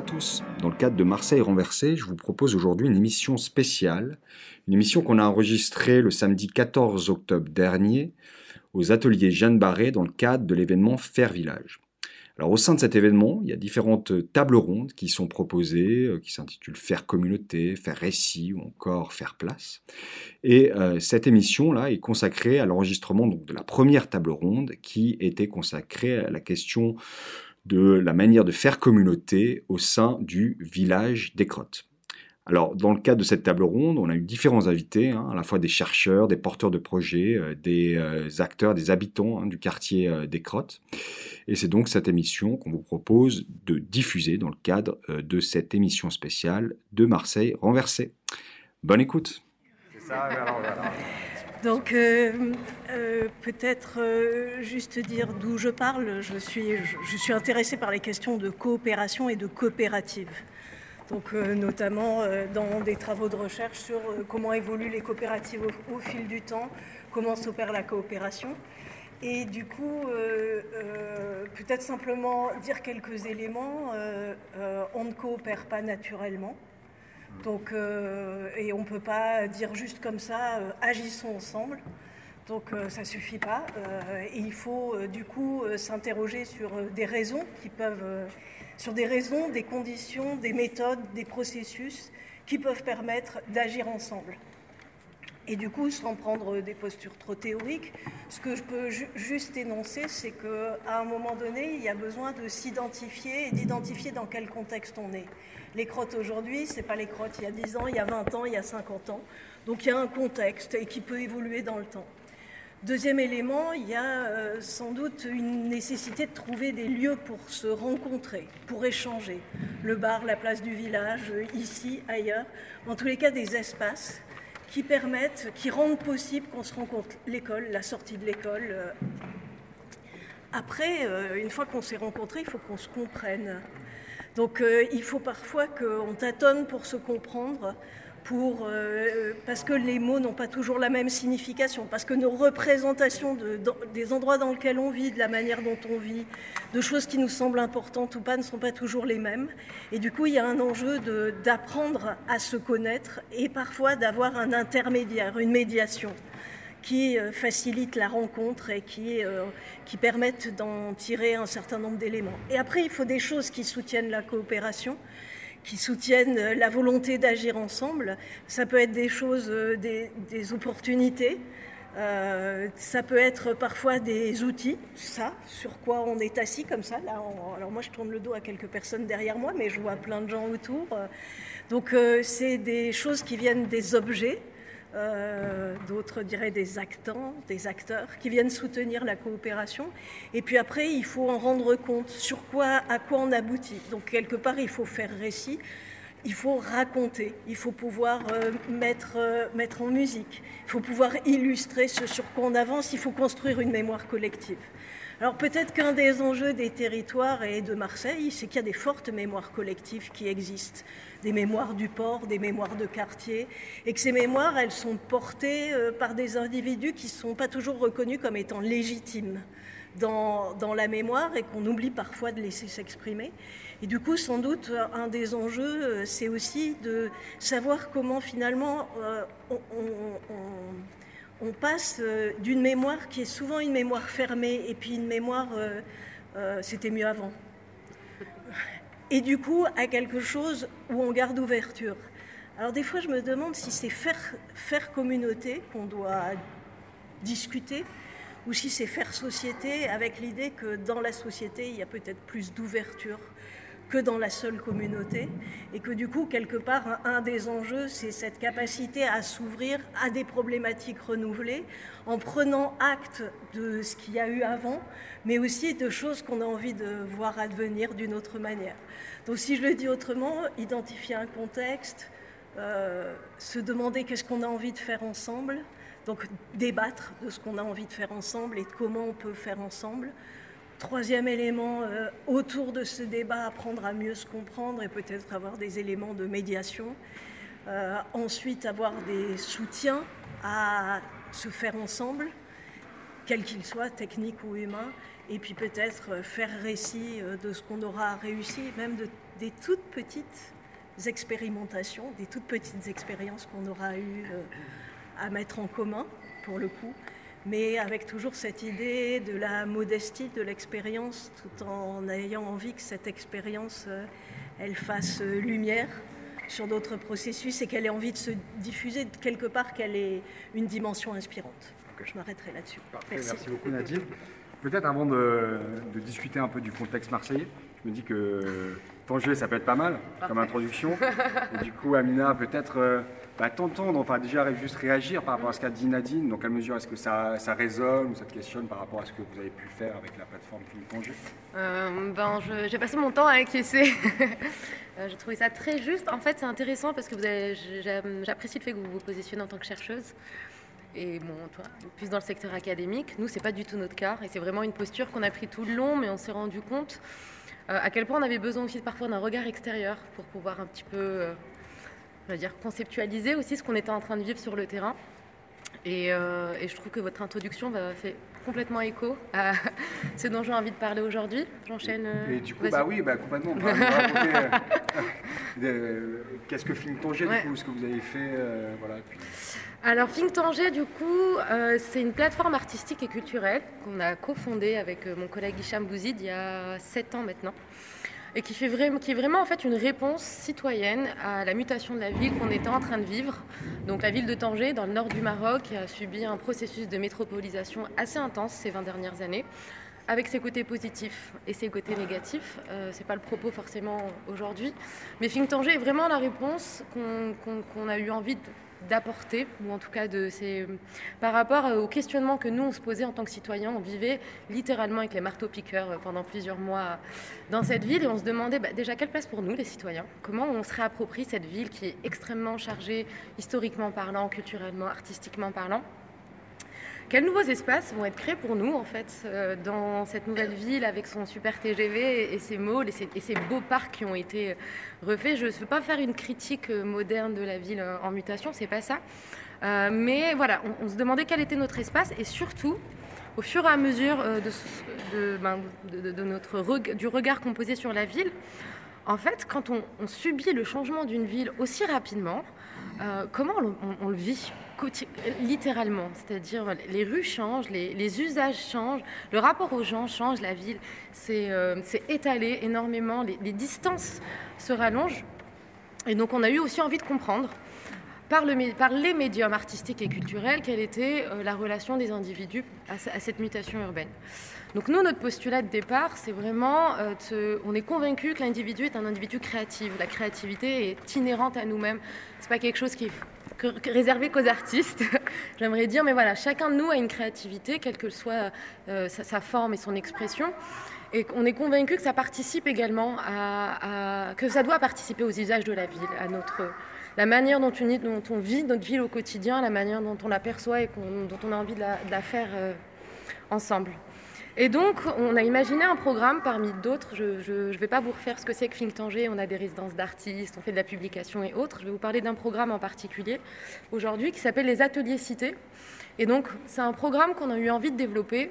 Tous. Dans le cadre de Marseille renversée, je vous propose aujourd'hui une émission spéciale, une émission qu'on a enregistrée le samedi 14 octobre dernier aux ateliers Jeanne Barré dans le cadre de l'événement Faire Village. Alors au sein de cet événement, il y a différentes tables rondes qui sont proposées, euh, qui s'intitulent Faire communauté, Faire récit ou encore Faire place. Et euh, cette émission-là est consacrée à l'enregistrement de la première table ronde qui était consacrée à la question de la manière de faire communauté au sein du village des Crottes. Alors, dans le cadre de cette table ronde, on a eu différents invités, hein, à la fois des chercheurs, des porteurs de projets, euh, des euh, acteurs, des habitants hein, du quartier euh, des Crottes. Et c'est donc cette émission qu'on vous propose de diffuser dans le cadre de cette émission spéciale de Marseille renversée. Bonne écoute. Donc euh, euh, peut-être euh, juste dire d'où je parle. Je suis, je, suis intéressée par les questions de coopération et de coopérative. Donc notamment dans des travaux de recherche sur comment évoluent les coopératives au, fil du temps, comment s'opère la coopération. Et du coup, peut-être simplement dire quelques éléments. on ne coopère pas naturellement. Donc, euh, et on ne peut pas dire juste comme ça, euh, agissons ensemble. Donc euh, ça ne suffit pas. il faut du coup s'interroger sur des raisons qui peuvent, sur des raisons, des conditions, des méthodes, des processus qui peuvent permettre d'agir ensemble. Et du coup, sans prendre des postures trop théoriques, ce que je peux juste énoncer, c'est qu'à un moment donné, il y a besoin de s'identifier et d'identifier dans quel contexte on est. Les crottes aujourd'hui, ce n'est pas les crottes il y a 10 ans, il y a 20 ans, il y a 50 ans. Donc il y a un contexte et qui peut évoluer dans le temps. Deuxième élément, il y a euh, sans doute une nécessité de trouver des lieux pour se rencontrer, pour échanger. Le bar, la place du village, ici, ailleurs. En tous les cas, des espaces qui permettent, qui rendent possible qu'on se rencontre. L'école, la sortie de l'école. Euh. Après, euh, une fois qu'on s'est rencontrés, il faut qu'on se comprenne. Donc euh, il faut parfois qu'on tâtonne pour se comprendre, pour, euh, parce que les mots n'ont pas toujours la même signification, parce que nos représentations des endroits dans lesquels on vit, de la manière dont on vit, de choses qui nous semblent importantes ou pas, ne sont pas toujours les mêmes. Et du coup, il y a un enjeu d'apprendre à se connaître et parfois d'avoir un intermédiaire, une médiation qui euh, facilitent la rencontre et qui, euh, qui permettent d'en tirer un certain nombre d'éléments. Et après, il faut des choses qui soutiennent la coopération, qui soutiennent euh, la volonté d'agir ensemble. Ça peut être des choses, des, des opportunités. ça peut être parfois des outils, ça, sur quoi on est assis comme ça. Là, alors moi, je tourne le dos à quelques personnes derrière moi, mais je vois plein de gens autour. Donc, c'est des choses qui viennent des objets, euh, d'autres diraient des actants, des acteurs qui viennent soutenir la coopération. Et puis après, il faut en rendre compte sur quoi, à quoi on aboutit. Donc quelque part, il faut faire récit, il faut raconter, il faut pouvoir euh, mettre, euh, mettre en musique, il faut pouvoir illustrer ce sur quoi on avance, il faut construire une mémoire collective. Alors peut-être qu'un des enjeux des territoires et de Marseille, c'est qu'il y a des fortes mémoires collectives qui existent, des mémoires du port, des mémoires de quartier, et que ces mémoires, elles sont portées euh, par des individus qui ne sont pas toujours reconnus comme étant légitimes dans, dans la mémoire et qu'on oublie parfois de laisser s'exprimer. Et du coup, sans doute, un des enjeux, euh, c'est aussi de savoir comment finalement euh, on on passe d'une mémoire qui est souvent une mémoire fermée et puis une mémoire c'était mieux avant. Et du coup à quelque chose où on garde ouverture. Alors des fois je me demande si c'est faire, faire communauté qu'on doit discuter ou si c'est faire société avec l'idée que dans la société, il y a peut-être plus d'ouverture que dans la seule communauté, et que du coup, quelque part, un des enjeux, c'est cette capacité à s'ouvrir à des problématiques renouvelées, en prenant acte de ce qu'il y a eu avant, mais aussi de choses qu'on a envie de voir advenir d'une autre manière. Donc si je le dis autrement, identifier un contexte, euh, se demander qu'est-ce qu'on a envie de faire ensemble, donc débattre de ce qu'on a envie de faire ensemble et de comment on peut faire ensemble. Troisième élément, euh, autour de ce débat, apprendre à mieux se comprendre et peut-être avoir des éléments de médiation. Euh, ensuite, avoir des soutiens à se faire ensemble, quels qu'ils soient, techniques ou humains. Et puis peut-être faire récit euh, de ce qu'on aura réussi, même de, des toutes petites expérimentations, des toutes petites expériences qu'on aura eues à mettre en commun, pour le coup, mais avec toujours cette idée de la modestie de l'expérience, tout en ayant envie que cette expérience, euh, elle fasse euh, lumière sur d'autres processus et qu'elle ait envie de se diffuser quelque part, qu'elle ait une dimension inspirante. Je m'arrêterai là-dessus. Merci. beaucoup Nadine. Peut-être avant de, discuter un peu du contexte marseillais, je me dis que Tanger, ça peut être pas mal comme introduction. Et du coup, Amina, peut-être euh, bah, t'entendre, enfin déjà juste réagir par rapport à ce qu'a dit Nadine. Dans quelle mesure est-ce que ça, ça, résonne ou ça te questionne par rapport à ce que vous avez pu faire avec la plateforme Film Tanger euh, ben, J'ai passé mon temps à acquiescer. Euh, j'ai trouvé ça très juste. En fait, c'est intéressant parce que j'apprécie le fait que vous vous positionnez en tant que chercheuse. Et bon, toi, plus dans le secteur académique, nous, c'est pas du tout notre cas. Et c'est vraiment une posture qu'on a pris tout le long, mais on s'est rendu compte euh, à quel point on avait besoin aussi parfois d'un regard extérieur pour pouvoir un petit peu, euh, dire, conceptualiser aussi ce qu'on était en train de vivre sur le terrain. Et, euh, je trouve que votre introduction va fait complètement écho à ce dont j'ai envie de parler aujourd'hui. J'enchaîne. Et, du coup, bah oui, bah complètement. Qu'est-ce que Film Tanger, du coup, ce que vous avez fait, voilà. Alors Think Tanger, du coup, euh, c'est une plateforme artistique et culturelle qu'on a cofondée avec euh, mon collègue Hicham Bouzid il y a sept ans maintenant, et qui, fait vraiment, est vraiment en fait une réponse citoyenne à la mutation de la ville qu'on était en train de vivre. Donc la ville de Tanger, dans le nord du Maroc, a subi un processus de métropolisation assez intense ces 20 dernières années avec ses côtés positifs et ses côtés négatifs. Euh, Ce n'est pas le propos forcément aujourd'hui. Mais Think Tanger est vraiment la réponse qu'on a eu envie de d'apporter, ou en tout cas de par rapport au questionnement que nous on se posait en tant que citoyens. On vivait littéralement avec les marteaux-piqueurs pendant plusieurs mois dans cette ville et on se demandait bah, déjà quelle place pour nous les citoyens, comment on se réapproprie cette ville qui est extrêmement chargée historiquement parlant, culturellement, artistiquement parlant? Quels nouveaux espaces vont être créés pour nous, en fait, euh, dans cette nouvelle ville avec son super TGV et ses malls et ses, beaux parcs qui ont été refaits? Je ne veux pas faire une critique euh, moderne de la ville euh, en mutation, c'est pas ça. mais voilà, on, se demandait quel était notre espace et surtout, au fur et à mesure de, ben, notre du regard qu'on posait sur la ville, en fait, quand on, subit le changement d'une ville aussi rapidement, comment on le vit littéralement? C'est-à-dire, les rues changent, les, usages changent, le rapport aux gens change, la ville s'est euh, étalée énormément, les, distances se rallongent. Et donc, on a eu aussi envie de comprendre, par les médiums artistiques et culturels, quelle était euh, la relation des individus à, cette mutation urbaine. Donc nous, notre postulat de départ, c'est vraiment, euh, on est convaincu que l'individu est un individu créatif. La créativité est inhérente à nous-mêmes. C'est pas quelque chose qui est réservé qu'aux artistes, j'aimerais dire, mais voilà, chacun de nous a une créativité, quelle que soit euh, sa, forme et son expression. Et on est convaincu que ça participe également à, que ça doit participer aux usages de la ville, à notre la manière dont, on vit notre ville au quotidien, la manière dont on l'aperçoit et dont on a envie de la, faire euh, ensemble. Et donc, on a imaginé un programme parmi d'autres. Je ne vais pas vous refaire ce que c'est que Think Tanger. On a des résidences d'artistes, on fait de la publication et autres. Je vais vous parler d'un programme en particulier aujourd'hui qui s'appelle les Ateliers Cités. Et donc, c'est un programme qu'on a eu envie de développer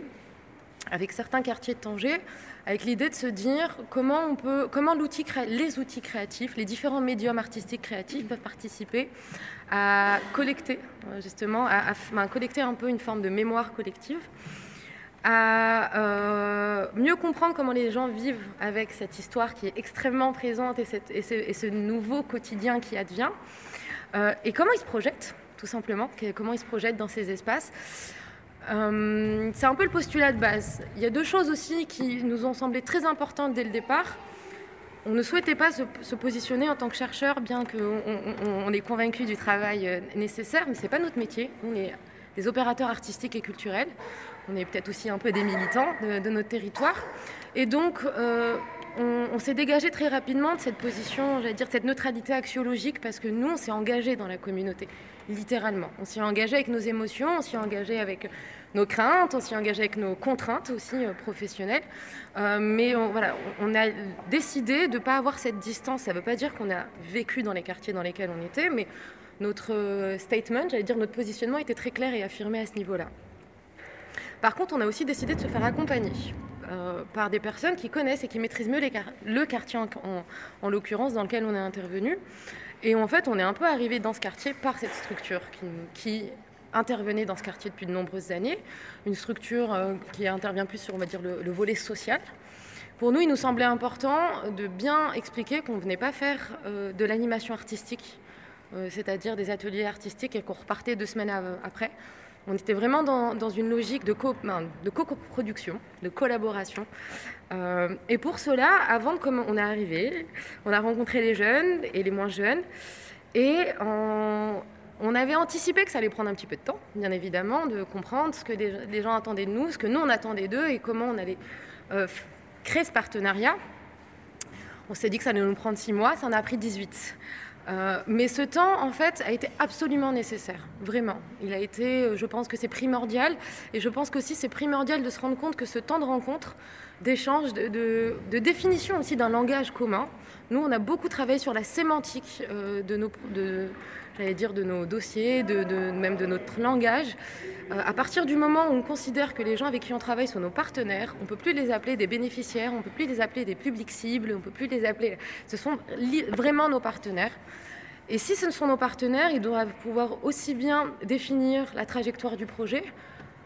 avec certains quartiers de Tanger, avec l'idée de se dire comment on peut, comment les outils créatifs, les différents médiums artistiques créatifs peuvent participer à collecter, euh, justement, à, collecter un peu une forme de mémoire collective, à euh, mieux comprendre comment les gens vivent avec cette histoire qui est extrêmement présente et, ce, nouveau quotidien qui advient, euh, et comment ils se projettent, tout simplement, comment ils se projettent dans ces espaces. Euh, c'est un peu le postulat de base. Il y a deux choses aussi qui nous ont semblé très importantes dès le départ. On ne souhaitait pas se, positionner en tant que chercheur, bien qu'on on, est convaincu du travail nécessaire, mais ce n'est pas notre métier. On est des opérateurs artistiques et culturels. On est peut-être aussi un peu des militants de, notre territoire. Et donc, euh, on, s'est dégagé très rapidement de cette position, j'allais dire, cette neutralité axiologique, parce que nous, on s'est engagé dans la communauté, littéralement. On s'y est engagé avec nos émotions, on s'y est engagé avec nos craintes, on s'y est engagé avec nos contraintes aussi euh, professionnelles. Euh, mais on, voilà, on a décidé de ne pas avoir cette distance. Ça ne veut pas dire qu'on a vécu dans les quartiers dans lesquels on était, mais notre statement, j'allais dire notre positionnement était très clair et affirmé à ce niveau-là. Par contre, on a aussi décidé de se faire accompagner par des personnes qui connaissent et qui maîtrisent mieux le quartier en, l'occurrence dans lequel on est intervenu. Et en fait, on est un peu arrivé dans ce quartier par cette structure qui, intervenait dans ce quartier depuis de nombreuses années, une structure euh, qui intervient plus sur, on va dire, le, volet social. Pour nous, il nous semblait important de bien expliquer qu'on ne venait pas faire euh, de l'animation artistique, euh, c'est-à-dire des ateliers artistiques et qu'on repartait deux semaines après. On était vraiment dans, une logique de, co de co-production, de collaboration. et pour cela, avant de on est arrivé, on a rencontré les jeunes et les moins jeunes. Et on avait anticipé que ça allait prendre un petit peu de temps, bien évidemment, de comprendre ce que les gens attendaient de nous, ce que nous on attendait d'eux et comment on allait euh, créer ce partenariat. On s'est dit que ça allait nous prendre six mois, ça en a pris 18. Euh, mais ce temps, en fait, a été absolument nécessaire, vraiment. Il a été, euh, je pense que c'est primordial, et je pense qu'aussi c'est primordial de se rendre compte que ce temps de rencontre, d'échange, de, définition aussi d'un langage commun, nous, on a beaucoup travaillé sur la sémantique de nos, j'allais dire, de nos dossiers, de, même de notre langage. Euh, à partir du moment où on considère que les gens avec qui on travaille sont nos partenaires, on ne peut plus les appeler des bénéficiaires, on ne peut plus les appeler des publics cibles, on ne peut plus les appeler... Ce sont vraiment nos partenaires. Et si ce sont nos partenaires, ils doivent pouvoir aussi bien définir la trajectoire du projet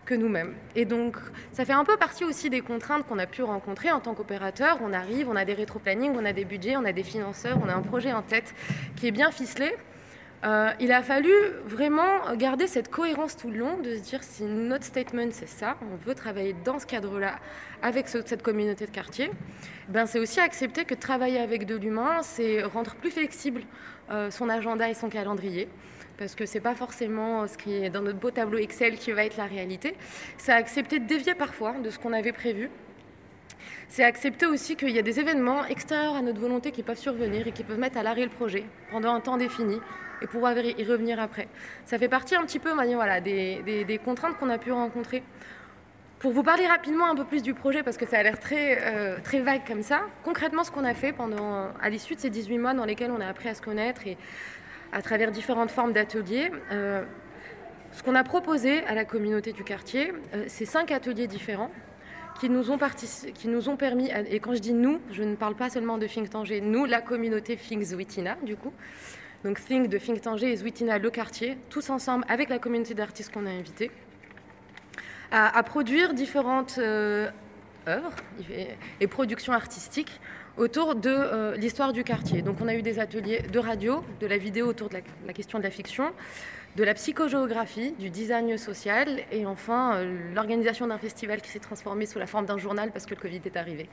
que nous-mêmes. Et donc, ça fait un peu partie aussi des contraintes qu'on a pu rencontrer en tant qu'opérateur. On arrive, on a des rétro-plannings, on a des budgets, on a des financeurs, on a un projet en tête qui est bien ficelé. Euh, il a fallu vraiment garder cette cohérence tout le long, de se dire si notre statement c'est ça, on veut travailler dans ce cadre-là avec cette communauté de quartier, ben c'est aussi accepter que travailler avec de l'humain, c'est rendre plus flexible euh, son agenda et son calendrier parce que c'est pas forcément ce qui est dans notre beau tableau Excel qui va être la réalité. C'est accepter de dévier parfois de ce qu'on avait prévu. C'est accepter aussi qu'il y a des événements extérieurs à notre volonté qui peuvent survenir et qui peuvent mettre à l'arrêt le projet pendant un temps défini et pouvoir y revenir après. Ça fait partie un petit peu voilà, des, contraintes qu'on a pu rencontrer. Pour vous parler rapidement un peu plus du projet, parce que ça a l'air très, euh, très vague comme ça, concrètement ce qu'on a fait pendant, à l'issue de ces 18 mois dans lesquels on a appris à se connaître et à travers différentes formes d'ateliers, euh, ce qu'on a proposé à la communauté du quartier, euh, c'est cinq ateliers différents qui nous ont, permis, et quand je dis nous, je ne parle pas seulement de Think Tanger, nous, la communauté Think Zwitina, du coup, donc Think de Think Tanger et Zwitina Le Quartier, tous ensemble avec la communauté d'artistes qu'on a invités, à, produire différentes euh, œuvres et, productions artistiques autour de euh, l'histoire du quartier. Donc on a eu des ateliers de radio, de la vidéo autour de la question de la fiction, de la psychogéographie, du design social et enfin euh, l'organisation d'un festival qui s'est transformé sous la forme d'un journal parce que le Covid est arrivé.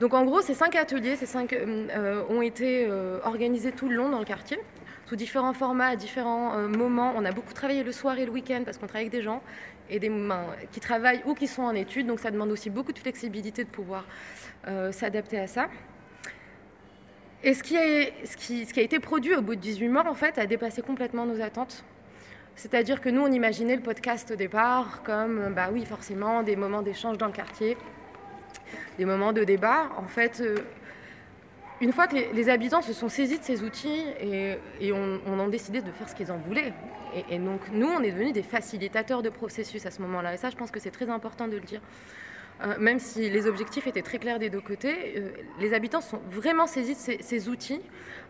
Donc en gros, ces cinq ateliers, ces cinq euh, ont été organisés tout le long dans le quartier, sous différents formats, à différents moments. On a beaucoup travaillé le soir et le week-end parce qu'on travaille avec des gens et des mains qui travaillent ou qui sont en études, donc ça demande aussi beaucoup de flexibilité de pouvoir s'adapter à ça. Et ce qui, ce, qui, a été produit au bout de 18 mois, en fait, a dépassé complètement nos attentes. C'est-à-dire que nous, on imaginait le podcast au départ comme, bah oui, forcément, des moments d'échange dans le quartier, des moments de débat. En fait, euh, une fois que les, habitants se sont saisis de ces outils et, on, a décidé de faire ce qu'ils en voulaient, et, et, donc nous, on est devenus des facilitateurs de processus à ce moment-là. Et ça, je pense que c'est très important de le dire. euh, même si les objectifs étaient très clairs des deux côtés, euh, les habitants sont vraiment saisis de ces, outils,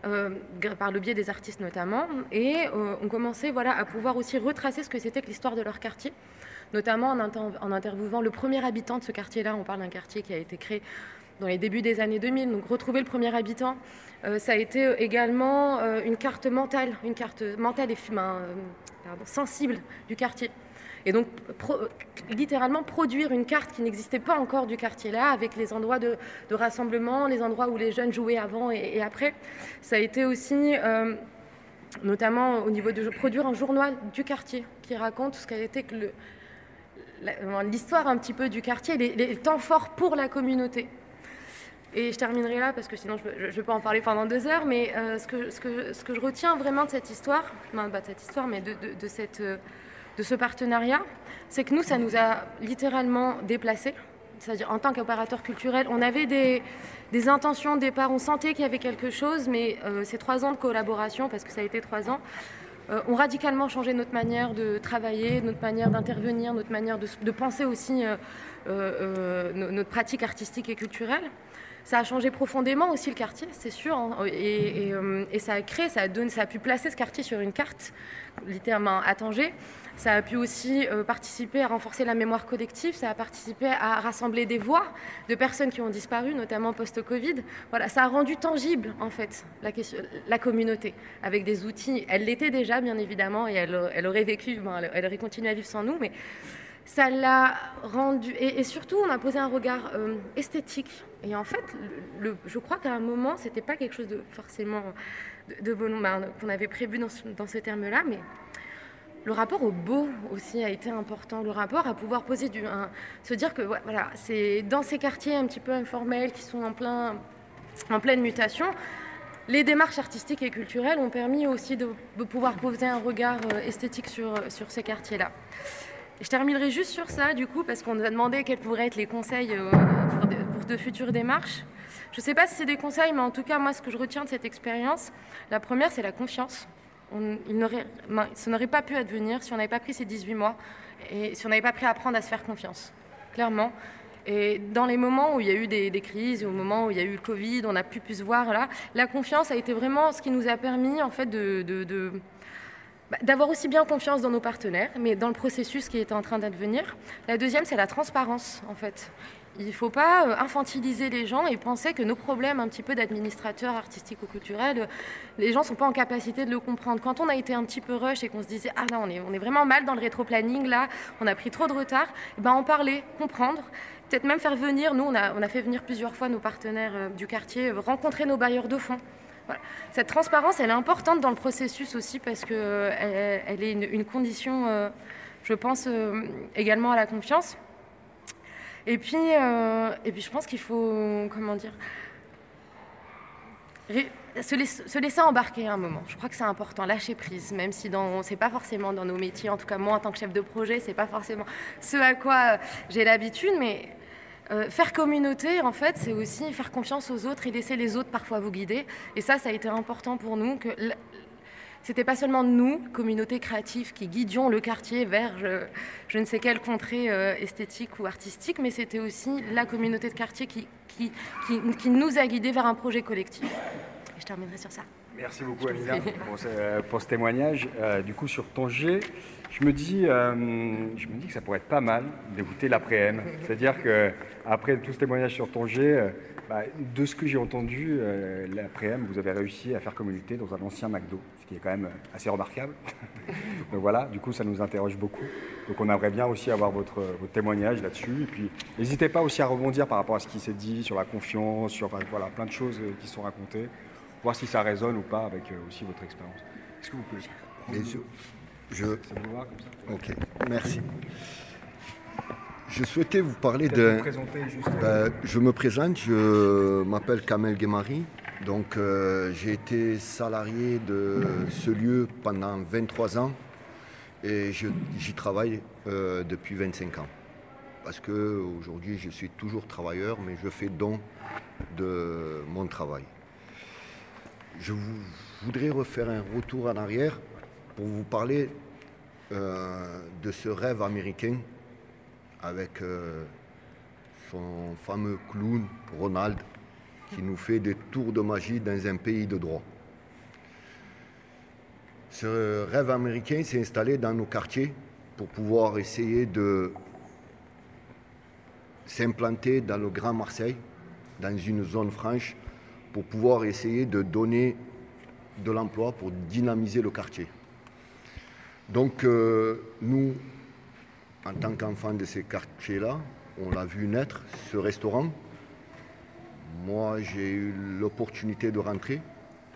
euh, par le biais des artistes notamment, et ont commencé voilà, à pouvoir aussi retracer ce que c'était que l'histoire de leur quartier, notamment en, en, interviewant le premier habitant de ce quartier-là. On parle d'un quartier qui a été créé dans les débuts des années 2000, donc retrouver le premier habitant. ça a été également une carte mentale, une carte mentale et sensible du quartier. Et donc, littéralement, produire une carte qui n'existait pas encore du quartier là, avec les endroits de, rassemblement, les endroits où les jeunes jouaient avant et, après. Ça a été aussi, euh, notamment au niveau de produire un journal du quartier qui raconte ce qu'a été l'histoire un petit peu du quartier, les, temps forts pour la communauté. Et je terminerai là parce que sinon je ne vais pas en parler pendant deux heures, mais euh, ce, que, je retiens vraiment de cette histoire, pas de cette histoire, mais euh, de ce partenariat, c'est que nous, ça nous a littéralement déplacés. C'est-à-dire, en tant qu'opérateur culturel, on avait des, intentions de départ, on sentait qu'il y avait quelque chose, mais euh, ces trois ans de collaboration, parce que ça a été trois ans, ont radicalement changé notre manière de travailler, notre manière d'intervenir, notre manière de, penser aussi notre pratique artistique et culturelle. Ça a changé profondément aussi le quartier, c'est sûr, hein, et, ça a créé, ça a, pu placer ce quartier sur une carte, littéralement à Tanger, ça a pu aussi euh, participer à renforcer la mémoire collective, ça a participé à rassembler des voix de personnes qui ont disparu, notamment post-Covid. Voilà, ça a rendu tangible en fait la, communauté avec des outils. Elle l'était déjà bien évidemment et elle, elle aurait vécu, elle, aurait continué à vivre sans nous, mais ça l'a rendu. Et, surtout, on a posé un regard euh, esthétique. Et en fait, je crois qu'à un moment, c'était pas quelque chose de forcément de, de qu'on avait prévu dans, dans ce terme-là, mais le rapport au beau aussi a été important. Le rapport à pouvoir poser du, se dire que voilà, c'est dans ces quartiers un petit peu informels qui sont en, plein, en pleine mutation. Les démarches artistiques et culturelles ont permis aussi de, pouvoir poser un regard euh, esthétique sur ces quartiers-là. Je terminerai juste sur ça, du coup, parce qu'on nous a demandé quels pourraient être les conseils euh, pour de futures démarches. Je ne sais pas si c'est des conseils, mais en tout cas, moi, ce que je retiens de cette expérience, la première, c'est la confiance ça n'aurait pas pu advenir si on n'avait pas pris ces 18 mois et si on n'avait pas pris à apprendre à se faire confiance, clairement. Et dans les moments où il y a eu des, crises, au moment où il y a eu le Covid, on a pu, pu se voir là, la confiance a été vraiment ce qui nous a permis en fait de, d'avoir aussi bien confiance dans nos partenaires, mais dans le processus qui était en train d'advenir. La deuxième, c'est la transparence, en fait. Il ne faut pas euh, infantiliser les gens et penser que nos problèmes un petit peu d'administrateurs artistiques ou culturels, euh, les gens ne sont pas en capacité de le comprendre. Quand on a été un petit peu rush et qu'on se disait ah est, on est vraiment mal dans le rétro-planning là, on a pris trop de retard, eh ben en parler, comprendre, peut-être même faire venir, nous on a, on a fait venir plusieurs fois nos partenaires euh, du quartier, rencontrer nos bailleurs de fonds. Cette transparence, elle est importante dans le processus aussi parce qu'elle elle est une, condition, je pense, également à la confiance. Et puis, euh, et puis je pense qu'il faut, comment dire, se laisser, embarquer un moment. Je crois que c'est important, lâcher prise, même si dans, c'est pas forcément dans nos métiers. En tout cas, moi, en tant que chef de projet, c'est pas forcément ce à quoi j'ai l'habitude, mais euh, faire communauté, en fait, c'est aussi faire confiance aux autres et laisser les autres parfois vous guider. Et ça, ça a été important pour nous que c'était pas seulement nous, communauté créative, qui guidions le quartier vers je, ne sais quelle contrée euh, esthétique ou artistique, mais c'était aussi la communauté de quartier qui, qui, qui, nous a guidés vers un projet collectif. je terminerai sur ça. Merci beaucoup, Amina, pour ce, pour ce témoignage. Euh, du coup, sur ton G, je me dis, euh, je me dis que ça pourrait être pas mal d'écouter l'après-m. C'est-à-dire que après tout ce témoignage sur ton G, bah, de ce que j'ai entendu, euh, l'après-m, vous avez réussi à faire communauté dans un ancien McDo, ce qui est quand même euh, assez remarquable. Donc voilà, du coup, ça nous interroge beaucoup. Donc on aimerait bien aussi avoir votre, votre témoignage là-dessus. Et puis, n'hésitez pas aussi à rebondir par rapport à ce qui s'est dit sur la confiance, sur voilà, plein de choses euh, qui sont racontées, voir si ça résonne ou pas avec aussi votre expérience. Est-ce que vous pouvez Bien sûr. Je... Ok, merci. Je souhaitais vous parler de. Ben, je me présente, je m'appelle Kamel Guémari. Donc, euh, j'ai été salarié de ce lieu pendant 23 ans et j'y travaille euh, depuis 25 ans. Parce qu'aujourd'hui, je suis toujours travailleur, mais je fais don de mon travail. Je voudrais refaire un retour en arrière pour vous parler euh, de ce rêve américain avec euh, son fameux clown Ronald qui nous fait des tours de magie dans un pays de droit. Ce rêve américain s'est installé dans nos quartiers pour pouvoir essayer de s'implanter dans le Grand Marseille, dans une zone franche, pour pouvoir essayer de donner de l'emploi, pour dynamiser le quartier. Donc euh, nous, en tant qu'enfants de ces quartiers-là, on l'a vu naître, ce restaurant. Moi, j'ai eu l'opportunité de rentrer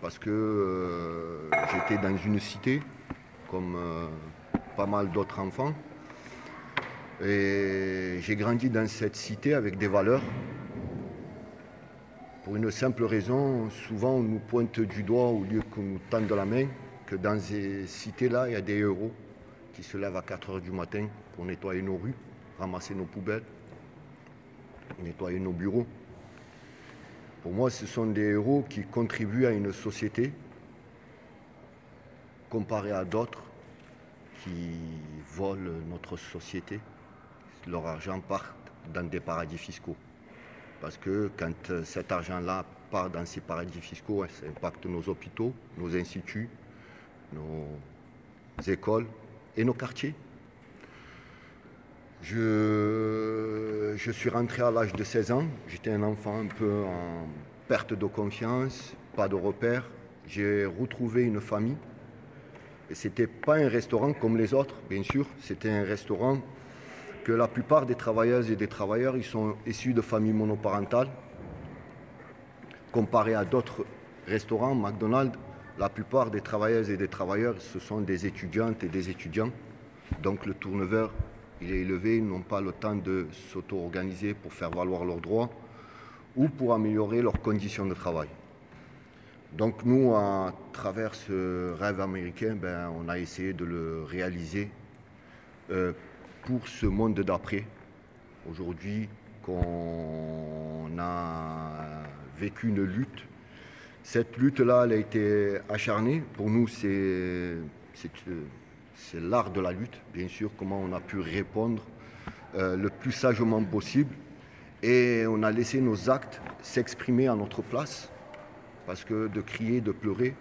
parce que euh, j'étais dans une cité, comme euh, pas mal d'autres enfants. Et j'ai grandi dans cette cité avec des valeurs. Pour une simple raison, souvent on nous pointe du doigt au lieu qu'on nous tende la main, dans ces cités-là, il y a des héros qui se lèvent à 4 heures du matin pour nettoyer nos rues, ramasser nos poubelles, nettoyer nos bureaux. Pour moi, ce sont des héros qui contribuent à une société comparée à d'autres qui volent notre société. Leur argent part dans des paradis fiscaux. Parce que quand cet argent-là part dans ces paradis fiscaux, ça impacte nos hôpitaux, nos instituts, nos écoles et nos quartiers. Je, je suis rentré à l'âge de 16 ans. J'étais un enfant un peu en perte de confiance, pas de repères. J'ai retrouvé une famille. Et ce n'était pas un restaurant comme les autres, bien sûr. C'était un restaurant que la plupart des travailleuses et des travailleurs ils sont issus de familles monoparentales. Comparé à d'autres restaurants, McDonald's, la plupart des travailleuses et des travailleurs, ce sont des étudiantes et des étudiants. Donc le turnover il est élevé, ils n'ont pas le temps de s'auto-organiser pour faire valoir leurs droits ou pour améliorer leurs conditions de travail. Donc nous, à travers ce rêve américain, ben, on a essayé de le réaliser euh, pour ce monde d'après. Aujourd'hui, qu'on a vécu une lutte. Cette lutte-là, elle a été acharnée. Pour nous, c'est l'art de la lutte, bien sûr, comment on a pu répondre euh, le plus sagement possible. Et on a laissé nos actes s'exprimer à notre place, parce que de crier, de pleurer,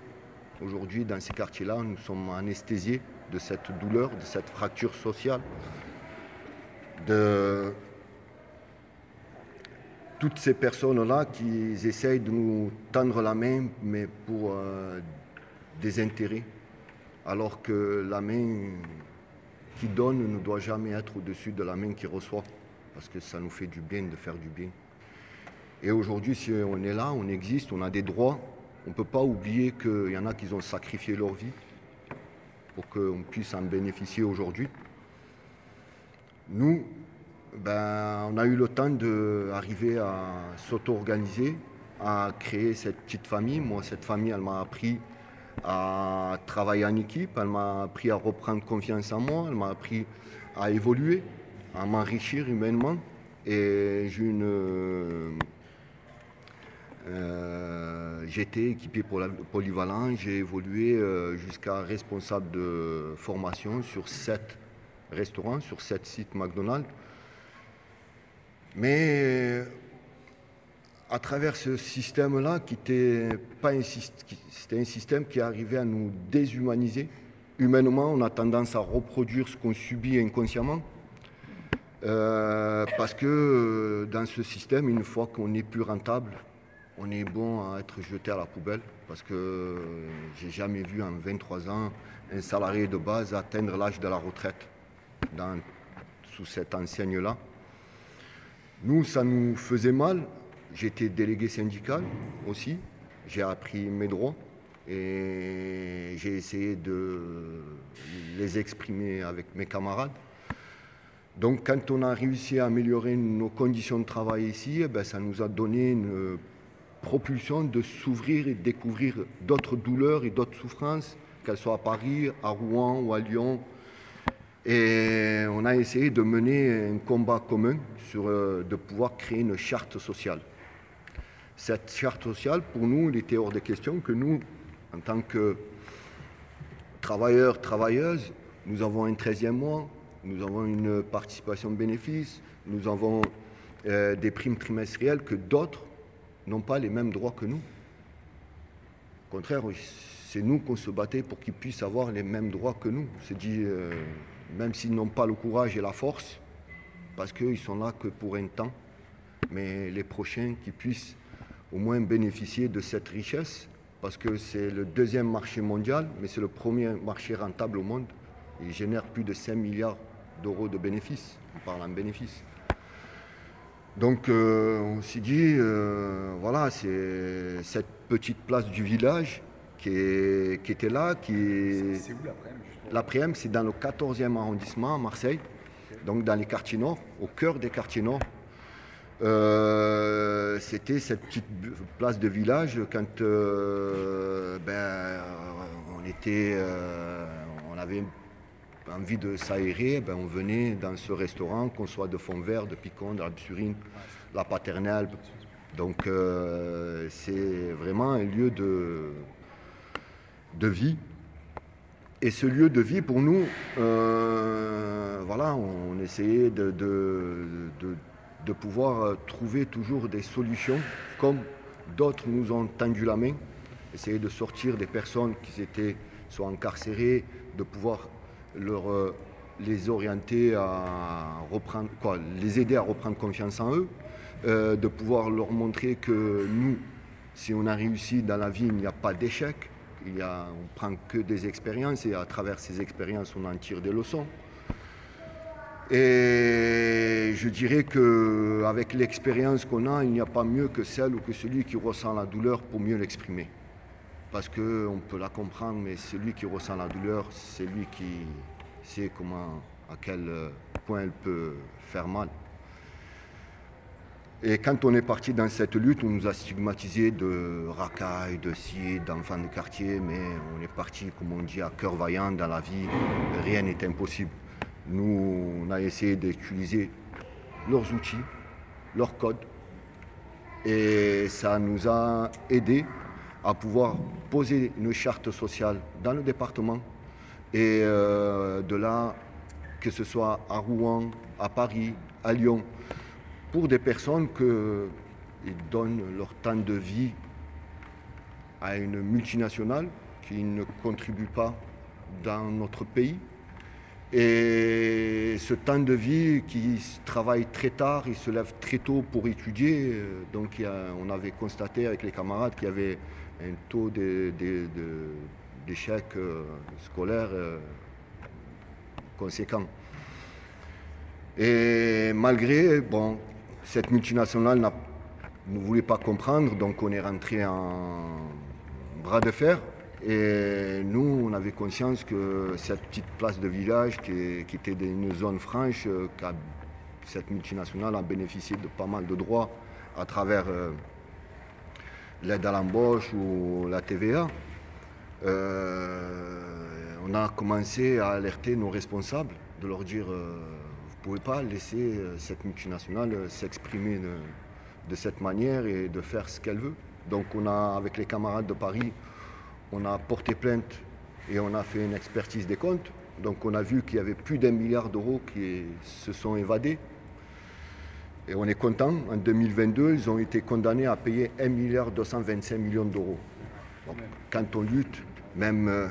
aujourd'hui dans ces quartiers-là, nous sommes anesthésiés de cette douleur, de cette fracture sociale, toutes ces personnes-là qui essayent de nous tendre la main, mais pour euh, des intérêts alors que la main qui donne ne doit jamais être au-dessus de la main qui reçoit, parce que ça nous fait du bien de faire du bien. Et aujourd'hui, si on est là, on existe, on a des droits, on ne peut pas oublier qu'il y en a qui ont sacrifié leur vie pour qu'on puisse en bénéficier aujourd'hui. Nous, ben, on a eu le temps d'arriver à s'auto-organiser, à créer cette petite famille. Moi, cette famille, elle m'a appris à travailler en équipe, elle m'a appris à reprendre confiance en moi, elle m'a appris à évoluer, à m'enrichir humainement. Et j'ai une. Euh, j'étais équipé polyvalent, j'ai évolué euh, jusqu'à responsable de formation sur sept restaurants, sur sept sites McDonald's. Mais à travers ce système-là, qui était pas un, c'était un système qui arrivait à nous déshumaniser. Humainement, on a tendance à reproduire ce qu'on subit inconsciemment. Euh, parce que euh, dans ce système, une fois qu'on n'est plus rentable, on est bon à être jeté à la poubelle. Parce que euh, j'ai jamais vu en 23 ans un salarié de base atteindre l'âge de la retraite sous cette enseigne-là. Nous, ça nous faisait mal J'étais délégué syndical aussi. J'ai appris mes droits et j'ai essayé de les exprimer avec mes camarades. Donc quand on a réussi à améliorer nos conditions de travail ici, eh ben, ça nous a donné une propulsion de s'ouvrir et de découvrir d'autres douleurs et d'autres souffrances, qu'elles soient à Paris, à Rouen ou à Lyon. Et on a essayé de mener un combat commun sur, euh, de pouvoir créer une charte sociale. Cette charte sociale, pour nous, il était hors de question que nous, en tant que travailleurs, travailleuses, nous avons un 13e mois, nous avons une participation de bénéfices, nous avons euh, des primes trimestrielles que d'autres n'ont pas les mêmes droits que nous. Au contraire, c'est nous qu'on se battait pour qu'ils puissent avoir les mêmes droits que nous. C'est dit, euh, même s'ils n'ont pas le courage et la force, parce qu'ils sont là que pour un temps, mais les prochains qui puissent au moins bénéficier de cette richesse, parce que c'est le deuxième marché mondial, mais c'est le premier marché rentable au monde. Il génère plus de 5 milliards d'euros de bénéfices, on parle en bénéfices. Donc euh, on s'est dit, euh, voilà, c'est cette petite place du village qui, était là. Qui... C'est où L'Après-M c'est dans le 14e arrondissement à Marseille, donc dans les quartiers nord, au cœur des quartiers nord. Euh, c'était cette petite place de village quand ben, on était, on avait envie de s'aérer, ben on venait dans ce restaurant, qu'on soit de fond vert, de Picon, de la paternelle. Donc euh, c'est vraiment un lieu de, de vie. Et ce lieu de vie, pour nous, euh, voilà, on essayait de, de, de, pouvoir trouver toujours des solutions, comme d'autres nous ont tendu la main, essayer de sortir des personnes qui étaient soit incarcérées, de pouvoir leur, euh, les orienter à reprendre, quoi, les aider à reprendre confiance en eux, euh, de pouvoir leur montrer que nous, si on a réussi dans la vie, il n'y a pas d'échec, il y a, on prend que des expériences et à travers ces expériences, on en tire des leçons. Et je dirais qu'avec l'expérience qu'on a, il n'y a pas mieux que celle ou que celui qui ressent la douleur pour mieux l'exprimer parce qu'on peut la comprendre, mais celui qui ressent la douleur, c'est lui qui sait comment, à quel point elle peut faire mal. Et quand on est parti dans cette lutte, on nous a stigmatisé de racailles, de ci, d'enfants de quartier, mais on est parti, comme on dit, à cœur vaillant dans la vie. Rien n'est impossible. Nous, on a essayé d'utiliser leurs outils, leurs codes, et ça nous a aidés à pouvoir poser une charte sociale dans le département et euh, de là, que ce soit à Rouen, à Paris, à Lyon, pour des personnes qui donnent leur temps de vie à une multinationale qui ne contribue pas dans notre pays. Et ce temps de vie qui travaille très tard, il se lève très tôt pour étudier. Euh, donc on avait constaté avec les camarades qu'il y avait un taux d'échec euh, scolaire euh, conséquent. Et malgré, bon, cette multinationale ne voulait pas comprendre, donc on est rentré en bras de fer. Et nous, on avait conscience que cette petite place de village, qui, était une zone franche, euh, cette multinationale a bénéficié de pas mal de droits à travers l'aide à l'embauche ou la TVA, euh, on a commencé à alerter nos responsables, de leur dire euh, ne pouvez pas laisser euh, cette multinationale s'exprimer de, cette manière et de faire ce qu'elle veut. Donc on a, avec les camarades de Paris, on a porté plainte et on a fait une expertise des comptes. Donc on a vu qu'il y avait plus d'un milliard d'euros qui se sont évadés et on est content, en 2022, ils ont été condamnés à payer 1 milliard 225 millions d'euros. Quand on lutte, même euh,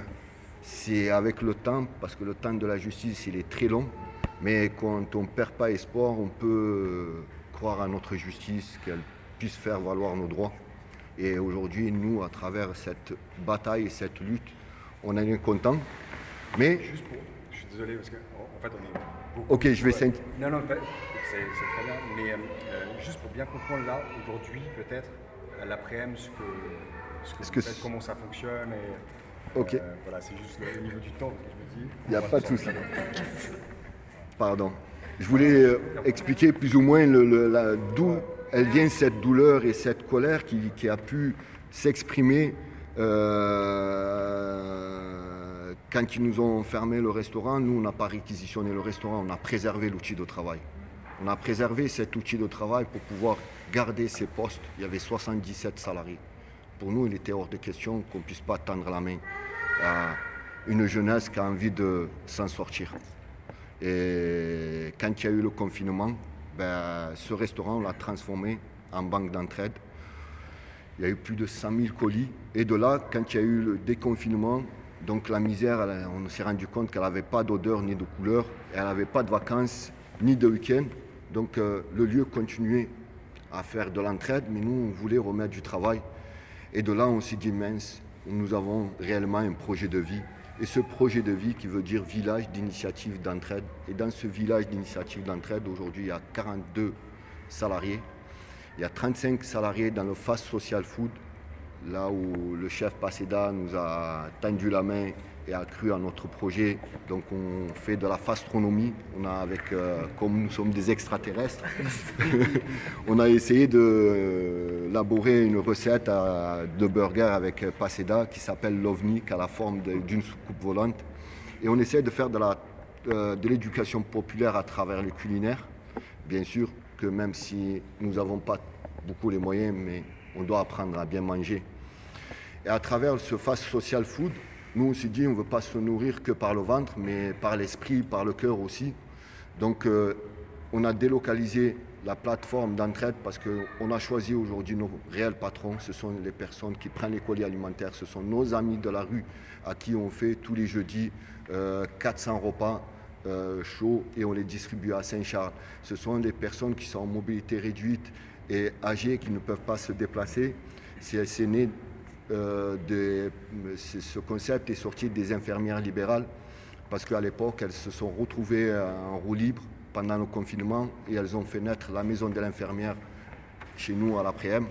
c'est avec le temps, parce que le temps de la justice, il est très long, mais quand on ne perd pas espoir, on peut croire à notre justice, qu'elle puisse faire valoir nos droits. Et aujourd'hui, nous, à travers cette bataille et cette lutte, on est content. Mais... Juste pour... Je suis désolé, parce qu'en fait, on est beaucoup... Ok, je vais... Non, non, c'est très bien. Mais euh, euh, juste pour bien comprendre là, aujourd'hui, peut-être, l'après-midi, ce que, ce que, vous faites, comment ça fonctionne. Et, ok. Euh, voilà, c'est juste le niveau du temps que je me dis. Il n'y a pas de souci. Pardon. Je voulais expliquer plus ou moins d'où elle vient cette douleur et cette colère qui, a pu s'exprimer quand ils nous ont fermé le restaurant. Nous, on n'a pas réquisitionné le restaurant, on a préservé l'outil de travail. On a préservé cet outil de travail pour pouvoir garder ces postes. Il y avait 77 salariés. Pour nous, il était hors de question qu'on ne puisse pas tendre la main à une jeunesse qui a envie de s'en sortir. Et quand il y a eu le confinement, ben, ce restaurant, on l'a transformé en banque d'entraide. Il y a eu plus de 100 000 colis. Et de là, quand il y a eu le déconfinement, donc la misère, on s'est rendu compte qu'elle n'avait pas d'odeur ni de couleur, elle n'avait pas de vacances ni de week-end. Donc euh, le lieu continuait à faire de l'entraide, mais nous, on voulait remettre du travail. Et de là, on s'est dit, mince, nous avons réellement un projet de vie. Et ce projet de vie qui veut dire village d'initiative d'entraide. Et dans ce village d'initiative d'entraide, aujourd'hui, il y a 42 salariés. Il y a 35 salariés dans le Fast Social Food, là où le chef Paseda nous a tendu la main et a cru à notre projet. Donc on fait de la fastronomie. On a avec, euh, comme nous sommes des extraterrestres, on a essayé d'élaborer une recette de burger avec Paseda qui s'appelle l'OVNI, qui a la forme d'une soucoupe volante. Et on essaie de faire de, euh, l'éducation populaire à travers le culinaire. Bien sûr que même si nous n'avons pas beaucoup les moyens, mais on doit apprendre à bien manger. Et à travers ce fast social food, nous on s'est dit on ne veut pas se nourrir que par le ventre, mais par l'esprit, par le cœur aussi. Donc euh, on a délocalisé la plateforme d'entraide parce qu'on a choisi aujourd'hui nos réels patrons. Ce sont les personnes qui prennent les colis alimentaires, ce sont nos amis de la rue à qui on fait tous les jeudis 400 euh, repas euh, chauds et on les distribue à Saint-Charles. Ce sont des personnes qui sont en mobilité réduite et âgées qui ne peuvent pas se déplacer. C'est né de, ce concept est sorti des infirmières libérales parce qu'à l'époque, elles se sont retrouvées en roue libre pendant le confinement et elles ont fait naître la maison de l'infirmière chez nous à l'après-m.